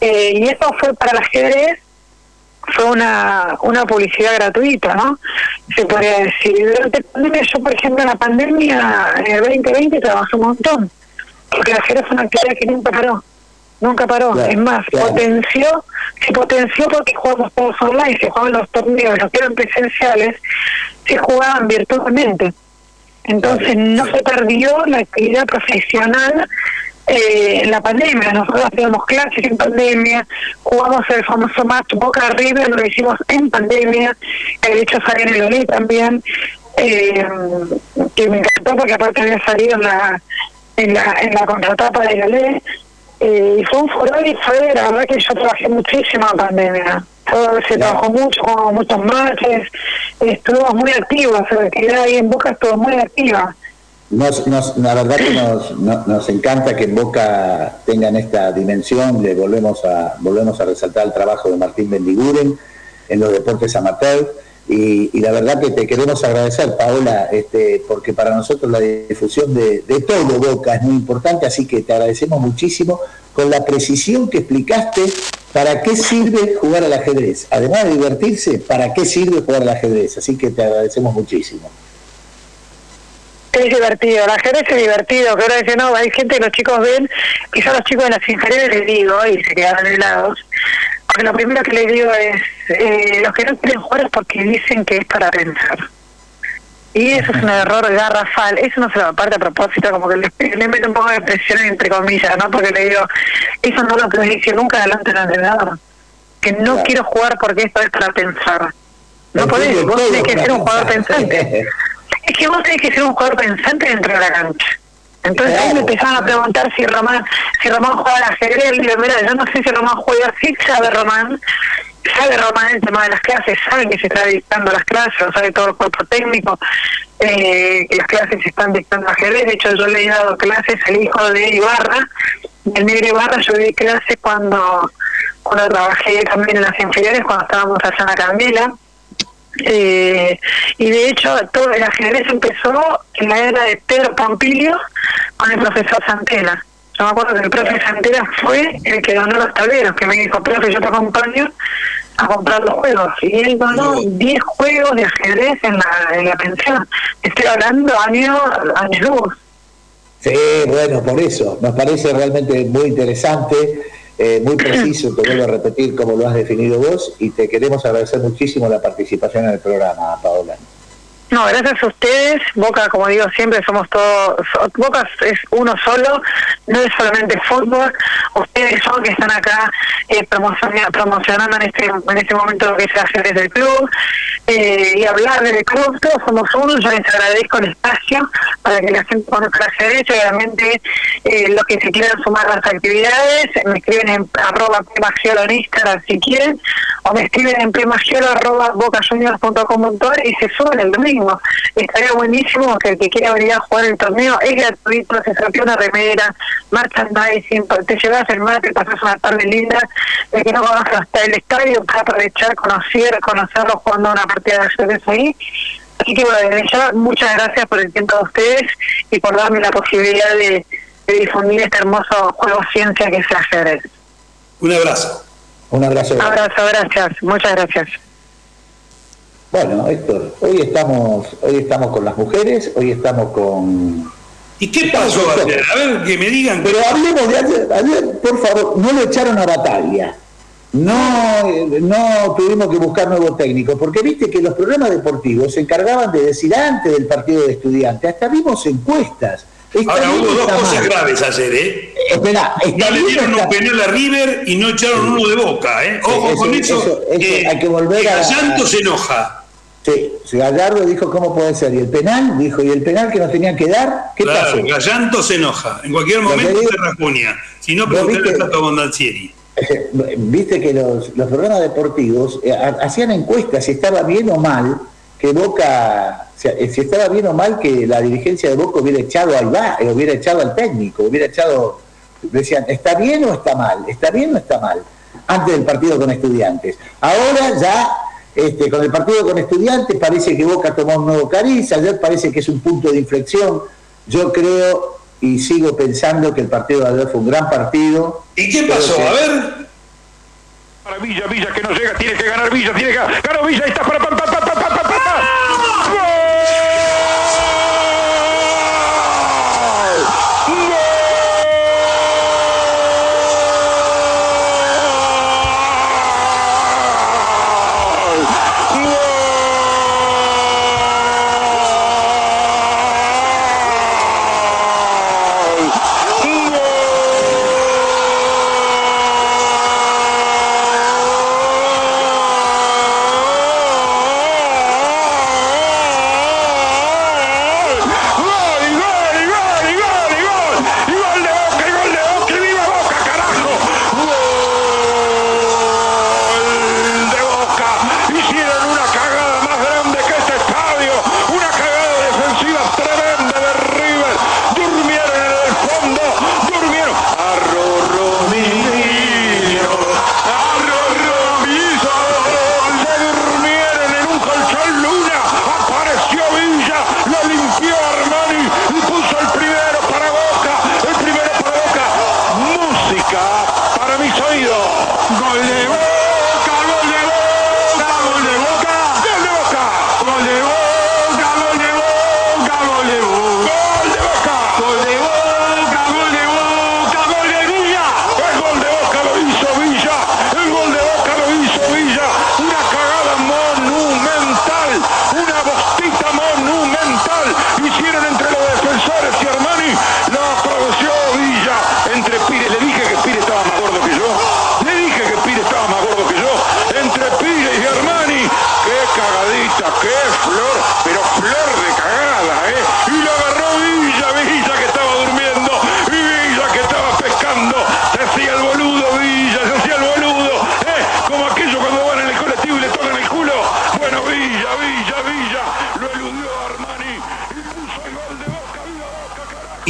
Eh, y eso fue para el ajedrez fue una, una publicidad gratuita, ¿no? Se podría decir. Durante la pandemia, yo, por ejemplo, en la pandemia, en el 2020, trabajé un montón, porque la ajedrez fue una actividad que nunca paró. Nunca paró. es más, potenció, se potenció porque jugamos todos online, se jugaban los torneos, los que eran presenciales, se jugaban virtualmente. Entonces no se perdió la actividad profesional eh, en la pandemia. Nosotros hacíamos clases en pandemia, jugamos el famoso match Boca River, lo hicimos en pandemia, de hecho salió en el OLE también, eh, que me encantó porque aparte había salido en la, en la, en la contratapa de OLE. Eh, y fue un furor y fue la verdad que yo trabajé muchísimo en pandemia. Todo, se trabajó mucho, jugamos muchos matches, estuvimos muy activos, la actividad ahí en Boca estuvo muy activa. Nos, nos, la verdad que nos, encanta que en Boca tengan esta dimensión, le volvemos a, volvemos a resaltar el trabajo de Martín Bendiguren en los deportes amateur y, la verdad que te queremos agradecer, Paola, este, porque para nosotros la difusión de, de todo Boca es muy importante, así que te agradecemos muchísimo con la precisión que explicaste para qué sirve jugar al ajedrez. Además de divertirse, para qué sirve jugar al ajedrez. Así que te agradecemos muchísimo es divertido, la ajedrez es divertido, que ahora dice, no, hay gente que los chicos ven, quizás los chicos de las inferiores les digo, y se quedan helados, porque lo primero que les digo es, eh, los que no quieren jugar es porque dicen que es para pensar. Y eso es un error garrafal, eso no se lo aparte a propósito, como que le, le meto un poco de presión entre comillas, ¿no? Porque le digo, eso no lo dice nunca delante del entrenador, que no quiero jugar porque esto es para pensar. No podés, vos tenés que ser un jugador pensante. es que vos tenés que ser un jugador pensante dentro de la cancha. Entonces ahí me empezaron a preguntar si Román, si Román juega al ajedrez, le digo, mira, yo no sé si Román juega así, sabe Román, sabe Román el tema de las clases, sabe que se está dictando las clases, sabe todo el cuerpo técnico, eh, que las clases se están dictando ajedrez, de hecho yo le he dado clases al hijo de Ibarra, el negro Ibarra, yo di clases cuando, cuando trabajé también en las inferiores, cuando estábamos allá en la Candela, Eh, y de hecho, todo el ajedrez empezó en la era de Pedro Pompilio con el profesor Santela. Yo me acuerdo que el profesor Santela fue el que donó los tableros, que me dijo, profe, yo te acompaño a comprar los juegos. Y él donó 10 juegos de ajedrez en la, en la pensión. Estoy hablando años años luz. Sí, bueno, por eso. Nos parece realmente muy interesante, eh, muy preciso, te vuelvo a repetir como lo has definido vos, y te queremos agradecer muchísimo la participación en el programa, Paola. No, gracias a ustedes. Boca, como digo siempre, somos todos. Boca es uno solo, no es solamente fútbol. Ustedes son que están acá eh, promociona- promocionando en este en este momento lo que se hace desde el club eh, y hablar del club. Todos somos uno. Yo les agradezco el espacio para que la gente conozca el derecho obviamente eh, los que se quieran sumar a las actividades me escriben en arroba en Instagram si quieren o me escriben en premagiolo arroba y se suben el domingo. Estaría buenísimo que el que quiera venir a jugar el torneo es gratuito, se sortea una remera, merchandising, te llevas el mate, pasas una tarde linda, el que no conoce hasta el estadio para aprovechar, conocer, conocerlo jugando una partida de ajedrez ahí. Así que bueno, desde ya, muchas gracias por el tiempo de ustedes y por darme la posibilidad de, de difundir este hermoso juego ciencia que es el ajedrez. Un abrazo. Un abrazo. Abrazo, gracias, muchas gracias. Bueno, Héctor, hoy estamos, hoy estamos con las mujeres, hoy estamos con... ¿Y qué pasó ayer? A ver, que me digan. Pero hablemos de ayer, ayer, por favor, no lo echaron a batalla. No, eh, no tuvimos que buscar nuevo técnico, porque viste que los programas deportivos se encargaban de decir antes del partido de estudiantes, hasta vimos encuestas. Está Ahora hubo dos cosas mal. graves ayer, ¿eh? Espera, está No le dieron está- un penal a River y no echaron uno de boca, ¿eh? Ojo Eso- con eso. eso- eso hay que volver a- Gallardo se enoja. Sí, Gallardo dijo cómo puede ser, y el penal, dijo, y el penal que nos tenían que dar, ¿qué Claro, pasó? Gallanto se enoja. En cualquier momento digo- se rajuña. Si no, ¿Vos preguntarle a Bondancieri. Viste que los, los programas deportivos eh, ha- hacían encuestas si estaba bien o mal que Boca, eh, si estaba bien o mal que la dirigencia de Boca hubiera echado al va, eh, hubiera echado al técnico, hubiera echado, decían, ¿está bien o está mal? ¿Está bien o está mal? Antes del partido con estudiantes. Ahora ya, este, con el partido con estudiantes parece que Boca tomó un nuevo cariz, ayer parece que es un punto de inflexión. Yo creo y sigo pensando que el partido de ayer fue un gran partido. ¿Y qué pasó? que- A ver. Para Villa, Villa que no llega, tiene que ganar Villa, tiene que ganar. Ganó Villa, ahí está para pa, pa, pa,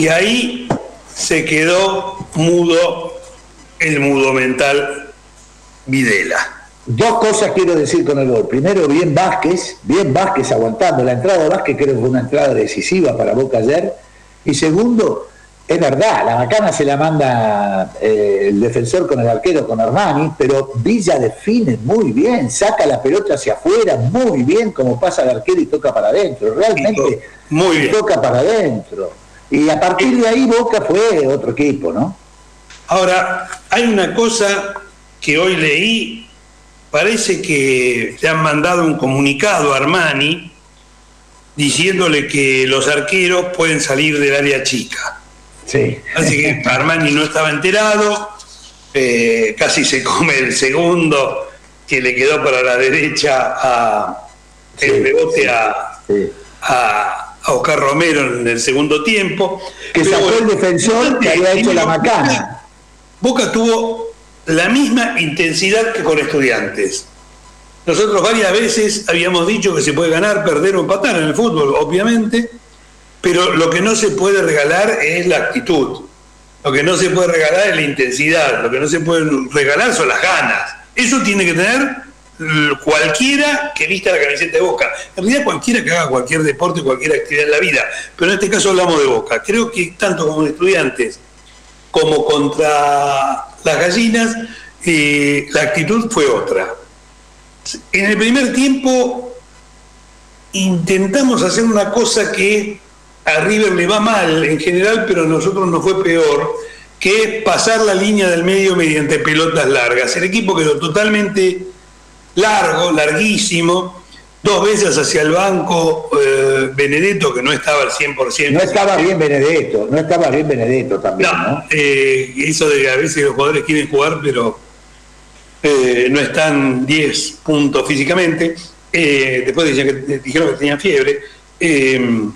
Y ahí se quedó mudo el mudo mental Videla. Dos cosas quiero decir con el gol. Primero, bien Vázquez, bien Vázquez aguantando. La entrada de Vázquez creo que fue una entrada decisiva para Boca ayer. Y segundo, es verdad, la macana se la manda eh, el defensor con el arquero, con Armani, pero Villa define muy bien, saca la pelota hacia afuera muy bien, como pasa el arquero y toca para adentro. Realmente Muy bien. toca para adentro. Y a partir de ahí Boca fue otro equipo, ¿no? Ahora, hay una cosa que hoy leí, parece que le han mandado un comunicado a Armani diciéndole que los arqueros pueden salir del área chica. Sí. Así que Armani no estaba enterado, eh, casi se come el segundo que le quedó para la derecha a el rebote sí, a, sí. a, a Oscar Romero en el segundo tiempo. Que sacó el defensor que había hecho la macana. Boca tuvo la misma intensidad que con estudiantes. Nosotros varias veces habíamos dicho que se puede ganar, perder o empatar en el fútbol, obviamente, pero lo que no se puede regalar es la actitud. Lo que no se puede regalar es la intensidad. Lo que no se puede regalar son las ganas. Eso tiene que tener cualquiera que vista la camiseta de Boca. En realidad cualquiera que haga cualquier deporte, cualquier actividad en la vida. Pero en este caso hablamos de Boca. Creo que tanto como estudiantes como contra las gallinas, eh, la actitud fue otra. En el primer tiempo intentamos hacer una cosa que a River le va mal en general, pero a nosotros nos fue peor, que es pasar la línea del medio mediante pelotas largas. El equipo quedó totalmente largo, larguísimo, dos veces hacia el banco eh, Benedetto, que no estaba al 100%. No estaba bien Benedetto, no estaba bien Benedetto también, ¿no? No, eh, eso de que a veces los jugadores quieren jugar, pero eh, no están 10 puntos físicamente. Eh, después decían que, dijeron que tenían fiebre. Eh,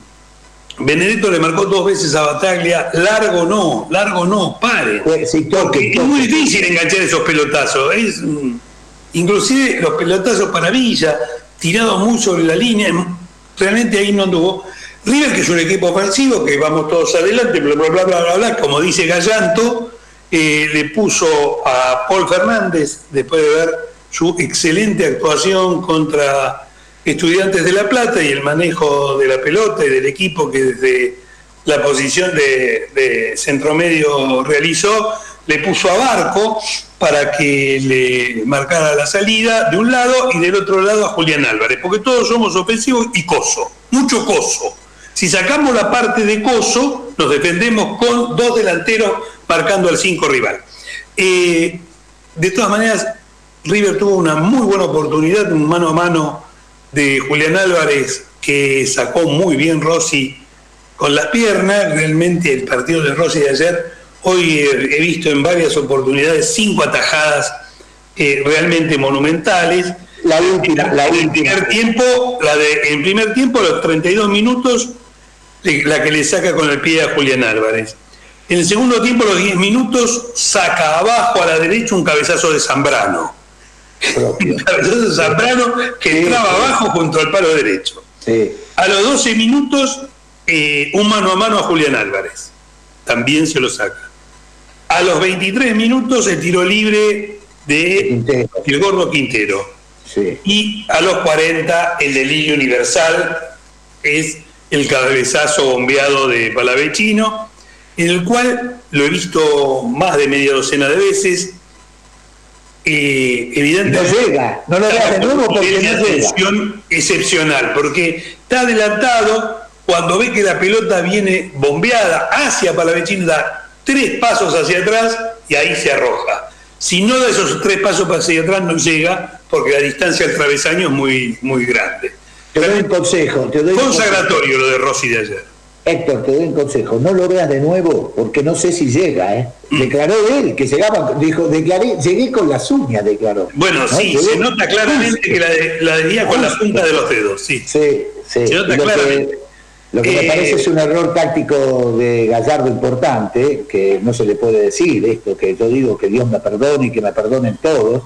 Benedetto le marcó dos veces a Bataglia, largo no, largo no, pare. Sí, toque, es muy difícil enganchar esos pelotazos. Es, inclusive los pelotazos para Villa, tirados muy sobre la línea, realmente ahí no anduvo. River, que es un equipo ofensivo, que vamos todos adelante, bla, bla, bla, bla, bla, bla, como dice Gallanto, eh, le puso a Paul Fernández, después de ver su excelente actuación contra Estudiantes de La Plata y el manejo de la pelota y del equipo que desde la posición de, de centro medio realizó, le puso a Barco para que le marcara la salida de un lado y del otro lado a Julián Álvarez, porque todos somos ofensivos y coso, mucho coso. Si sacamos la parte de coso, nos defendemos con dos delanteros marcando al cinco rival. Eh, de todas maneras, River tuvo una muy buena oportunidad, un mano a mano de Julián Álvarez que sacó muy bien Rossi con las piernas. Realmente el partido de Rossi de ayer, hoy he, visto en varias oportunidades cinco atajadas eh, realmente monumentales. La última, la en última. primer tiempo, la de, en primer tiempo, los 32 minutos, le- la que le saca con el pie a Julián Álvarez. En el segundo tiempo, a los 10 minutos, saca abajo a la derecha un cabezazo de Zambrano. Un cabezazo de Zambrano que Sí, entraba sí. abajo junto al palo derecho. Sí. A los 12 minutos, eh, un mano a mano a Julián Álvarez. También se lo saca. A los 23 minutos, el tiro libre de Quintero. el gordo Quintero. Sí. Y a los 40, el delirio universal es el cabezazo bombeado de Palavecino, en el cual lo he visto más de media docena de veces. Eh, No evidentemente, llega, no lo veas de nuevo porque no llega. excepcional, porque está adelantado cuando ve que la pelota viene bombeada hacia Palavecino, da tres pasos hacia atrás y ahí se arroja. Si no da esos tres pasos hacia atrás, no llega porque la distancia al travesaño es muy, muy grande. Te doy un consejo, te doy consejo. Consagratorio lo de Rossi de ayer. Héctor, te doy un consejo, no lo veas de nuevo, porque no sé si llega, ¿eh? Mm. Declaró él que llegaba, dijo, declaré, llegué con las uñas, declaró. Bueno, ¿No? sí, se nota claramente que la, de, la desvía con la punta de los dedos, sí. Sí, sí. Se nota claramente. que, lo que me Eh, parece es un error táctico de Gallardo importante, que no se le puede decir esto, que yo digo que Dios me perdone y que me perdonen todos,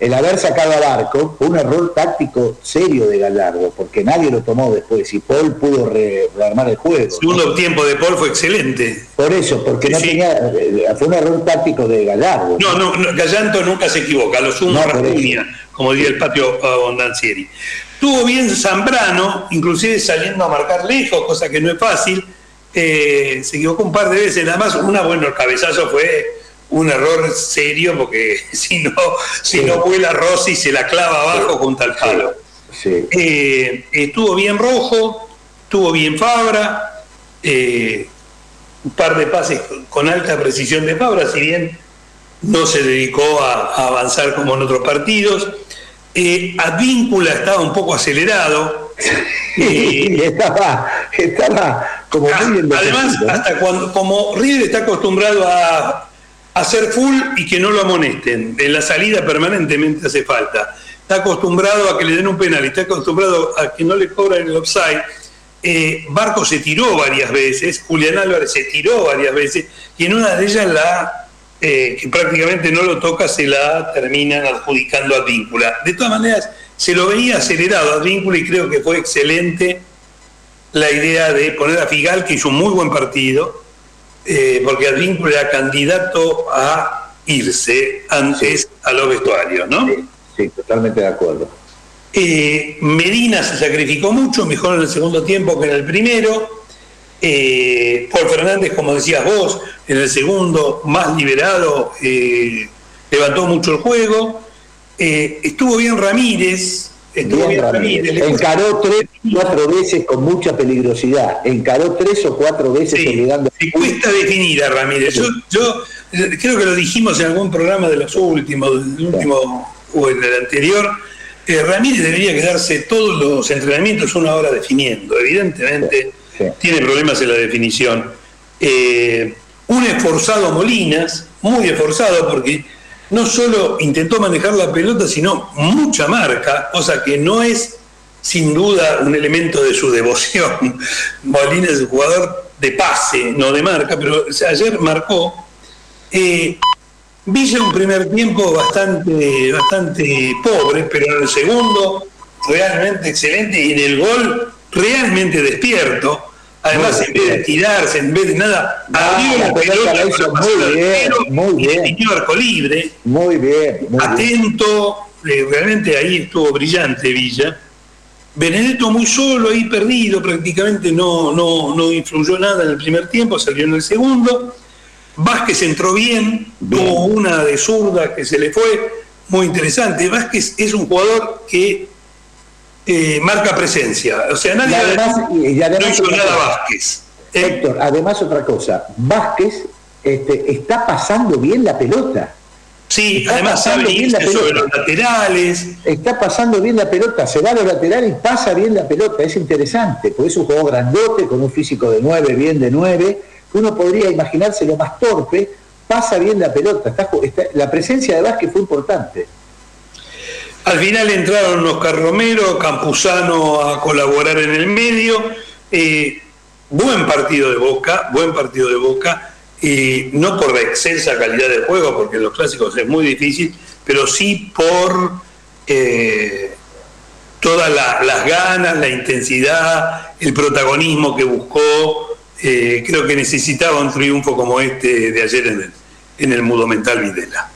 el haber sacado a Barco fue un error táctico serio de Gallardo, porque nadie lo tomó después y Paul pudo re- rearmar el juego. El segundo tiempo de Paul fue excelente. Por eso, porque no Sí. tenía, eh, fue un error táctico de Gallardo. No, no, no, Gallanto nunca se equivoca, lo sumo No, Rascuña, como diría el patio Abondancieri. Tuvo bien Zambrano, inclusive saliendo a marcar lejos, cosa que no es fácil. eh, se equivocó un par de veces, nada más una, bueno, el cabezazo fue un error serio, porque si no, si no vuela Rossi y se la clava abajo junto al palo. Sí. Eh, estuvo bien Rojo, estuvo bien Fabra, eh, un par de pases con- con alta precisión de Fabra, si bien no se dedicó a, a avanzar como en otros partidos. Eh, Advíncula estaba un poco acelerado. Y estaba, estaba como muy bien Ah, Además, hasta cuando, como River está acostumbrado a, a hacer full y que no lo amonesten, en la salida permanentemente hace falta. Está acostumbrado a que le den un penal, y está acostumbrado a que no le cobran el offside. Eh, Barco se tiró varias veces, Julián Álvarez se tiró varias veces, y en una de ellas la eh, que prácticamente no lo toca, se la terminan adjudicando a Advíncula. De todas maneras, se lo veía acelerado a Advíncula y creo que fue excelente la idea de poner a Figal, que hizo un muy buen partido, eh, porque Advíncula era candidato a irse antes a los vestuarios, ¿no? Sí, sí, totalmente de acuerdo. Eh, Medina se sacrificó mucho, mejor en el segundo tiempo que en el primero. Eh, Paul Fernández, como decías vos, en el segundo, más liberado, eh, levantó mucho el juego. Eh, estuvo bien Ramírez. Estuvo Bien bien Ramírez. Encaró tres, cuatro veces con mucha peligrosidad. Encaró tres o cuatro veces Sí, obligando. le cuesta definir a Ramírez. Yo, yo creo que lo dijimos en algún programa de los últimos, del último o en el anterior. eh, Ramírez debería quedarse todos los entrenamientos una hora definiendo. Evidentemente Sí, sí. tiene problemas en la definición. Eh, un esforzado Molinas, muy esforzado porque no solo intentó manejar la pelota, sino mucha marca, cosa que no es sin duda un elemento de su devoción. Molina es un jugador de pase, no de marca, pero ayer marcó. Eh, Villa un primer tiempo bastante, bastante pobre, pero en el segundo realmente excelente y en el gol realmente despierto. Además, en vez de bien. tirarse, en vez de nada, Ah, abrió la pelota hizo muy bien, muy y bien. definió arco libre Muy bien, muy bien. atento, eh, realmente ahí estuvo brillante Villa. Benedetto muy solo, ahí perdido, prácticamente no, no, no influyó nada en el primer tiempo, salió en el segundo. Vázquez entró bien, Bien. tuvo una de zurda que se le fue, muy interesante. Vázquez es un jugador que eh, marca presencia, o sea, Y nadie además, y- y no además hizo nada cosa. Vázquez. Eh, Héctor, además otra cosa, Vázquez este, está pasando bien la pelota. sí, está además pasando sabe bien la irse sobre pelota. los laterales. Está pasando bien la pelota, se va a los laterales y pasa bien la pelota, es interesante, porque es un jugador grandote, con un físico de 9, bien de 9, uno podría imaginárselo más torpe, pasa bien la pelota, está, está- la presencia de Vázquez fue importante. Al final entraron Oscar Romero, Campuzano a colaborar en el medio. Buen partido de Boca, buen partido de Boca. eh, no por la excelsa calidad del juego, porque en los clásicos es muy difícil, pero sí por eh, todas la- las ganas, la intensidad, el protagonismo que buscó. Eh, creo que necesitaba un triunfo como este de ayer en el, en el Mudo Mental Videla.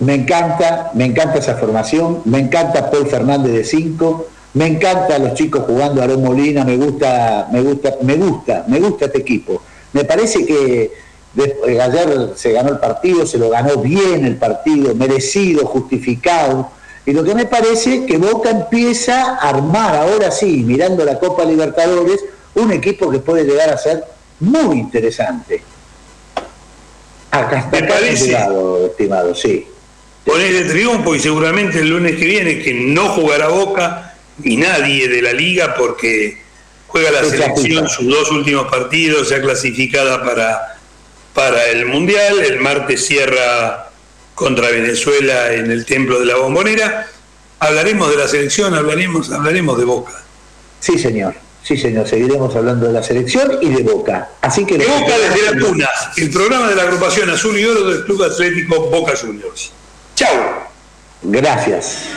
Me encanta, me encanta esa formación, me encanta Paul Fernández de 5, me encanta los chicos jugando a Aarón Molina, me gusta, me gusta, me gusta, me gusta este equipo. Me parece que de- eh, ayer se ganó el partido, se lo ganó bien el partido, merecido, justificado. Y lo que me parece que Boca empieza a armar ahora sí, mirando la Copa Libertadores, un equipo que puede llegar a ser muy interesante. Acá hasta Me parece. llegado, estimado, sí. Con de triunfo y seguramente el lunes que viene que no jugará Boca ni nadie de la liga porque juega la selección sus dos últimos partidos ya clasificada para, para el Mundial, el martes cierra contra Venezuela en el Templo de la Bombonera. Hablaremos de la selección, hablaremos, hablaremos de Boca. Sí, señor. Sí, señor. Seguiremos hablando de la selección y de Boca. Así que De Boca desde la cuna, el programa de la agrupación Azul y Oro del Club Atlético Boca Juniors. Chau. Gracias.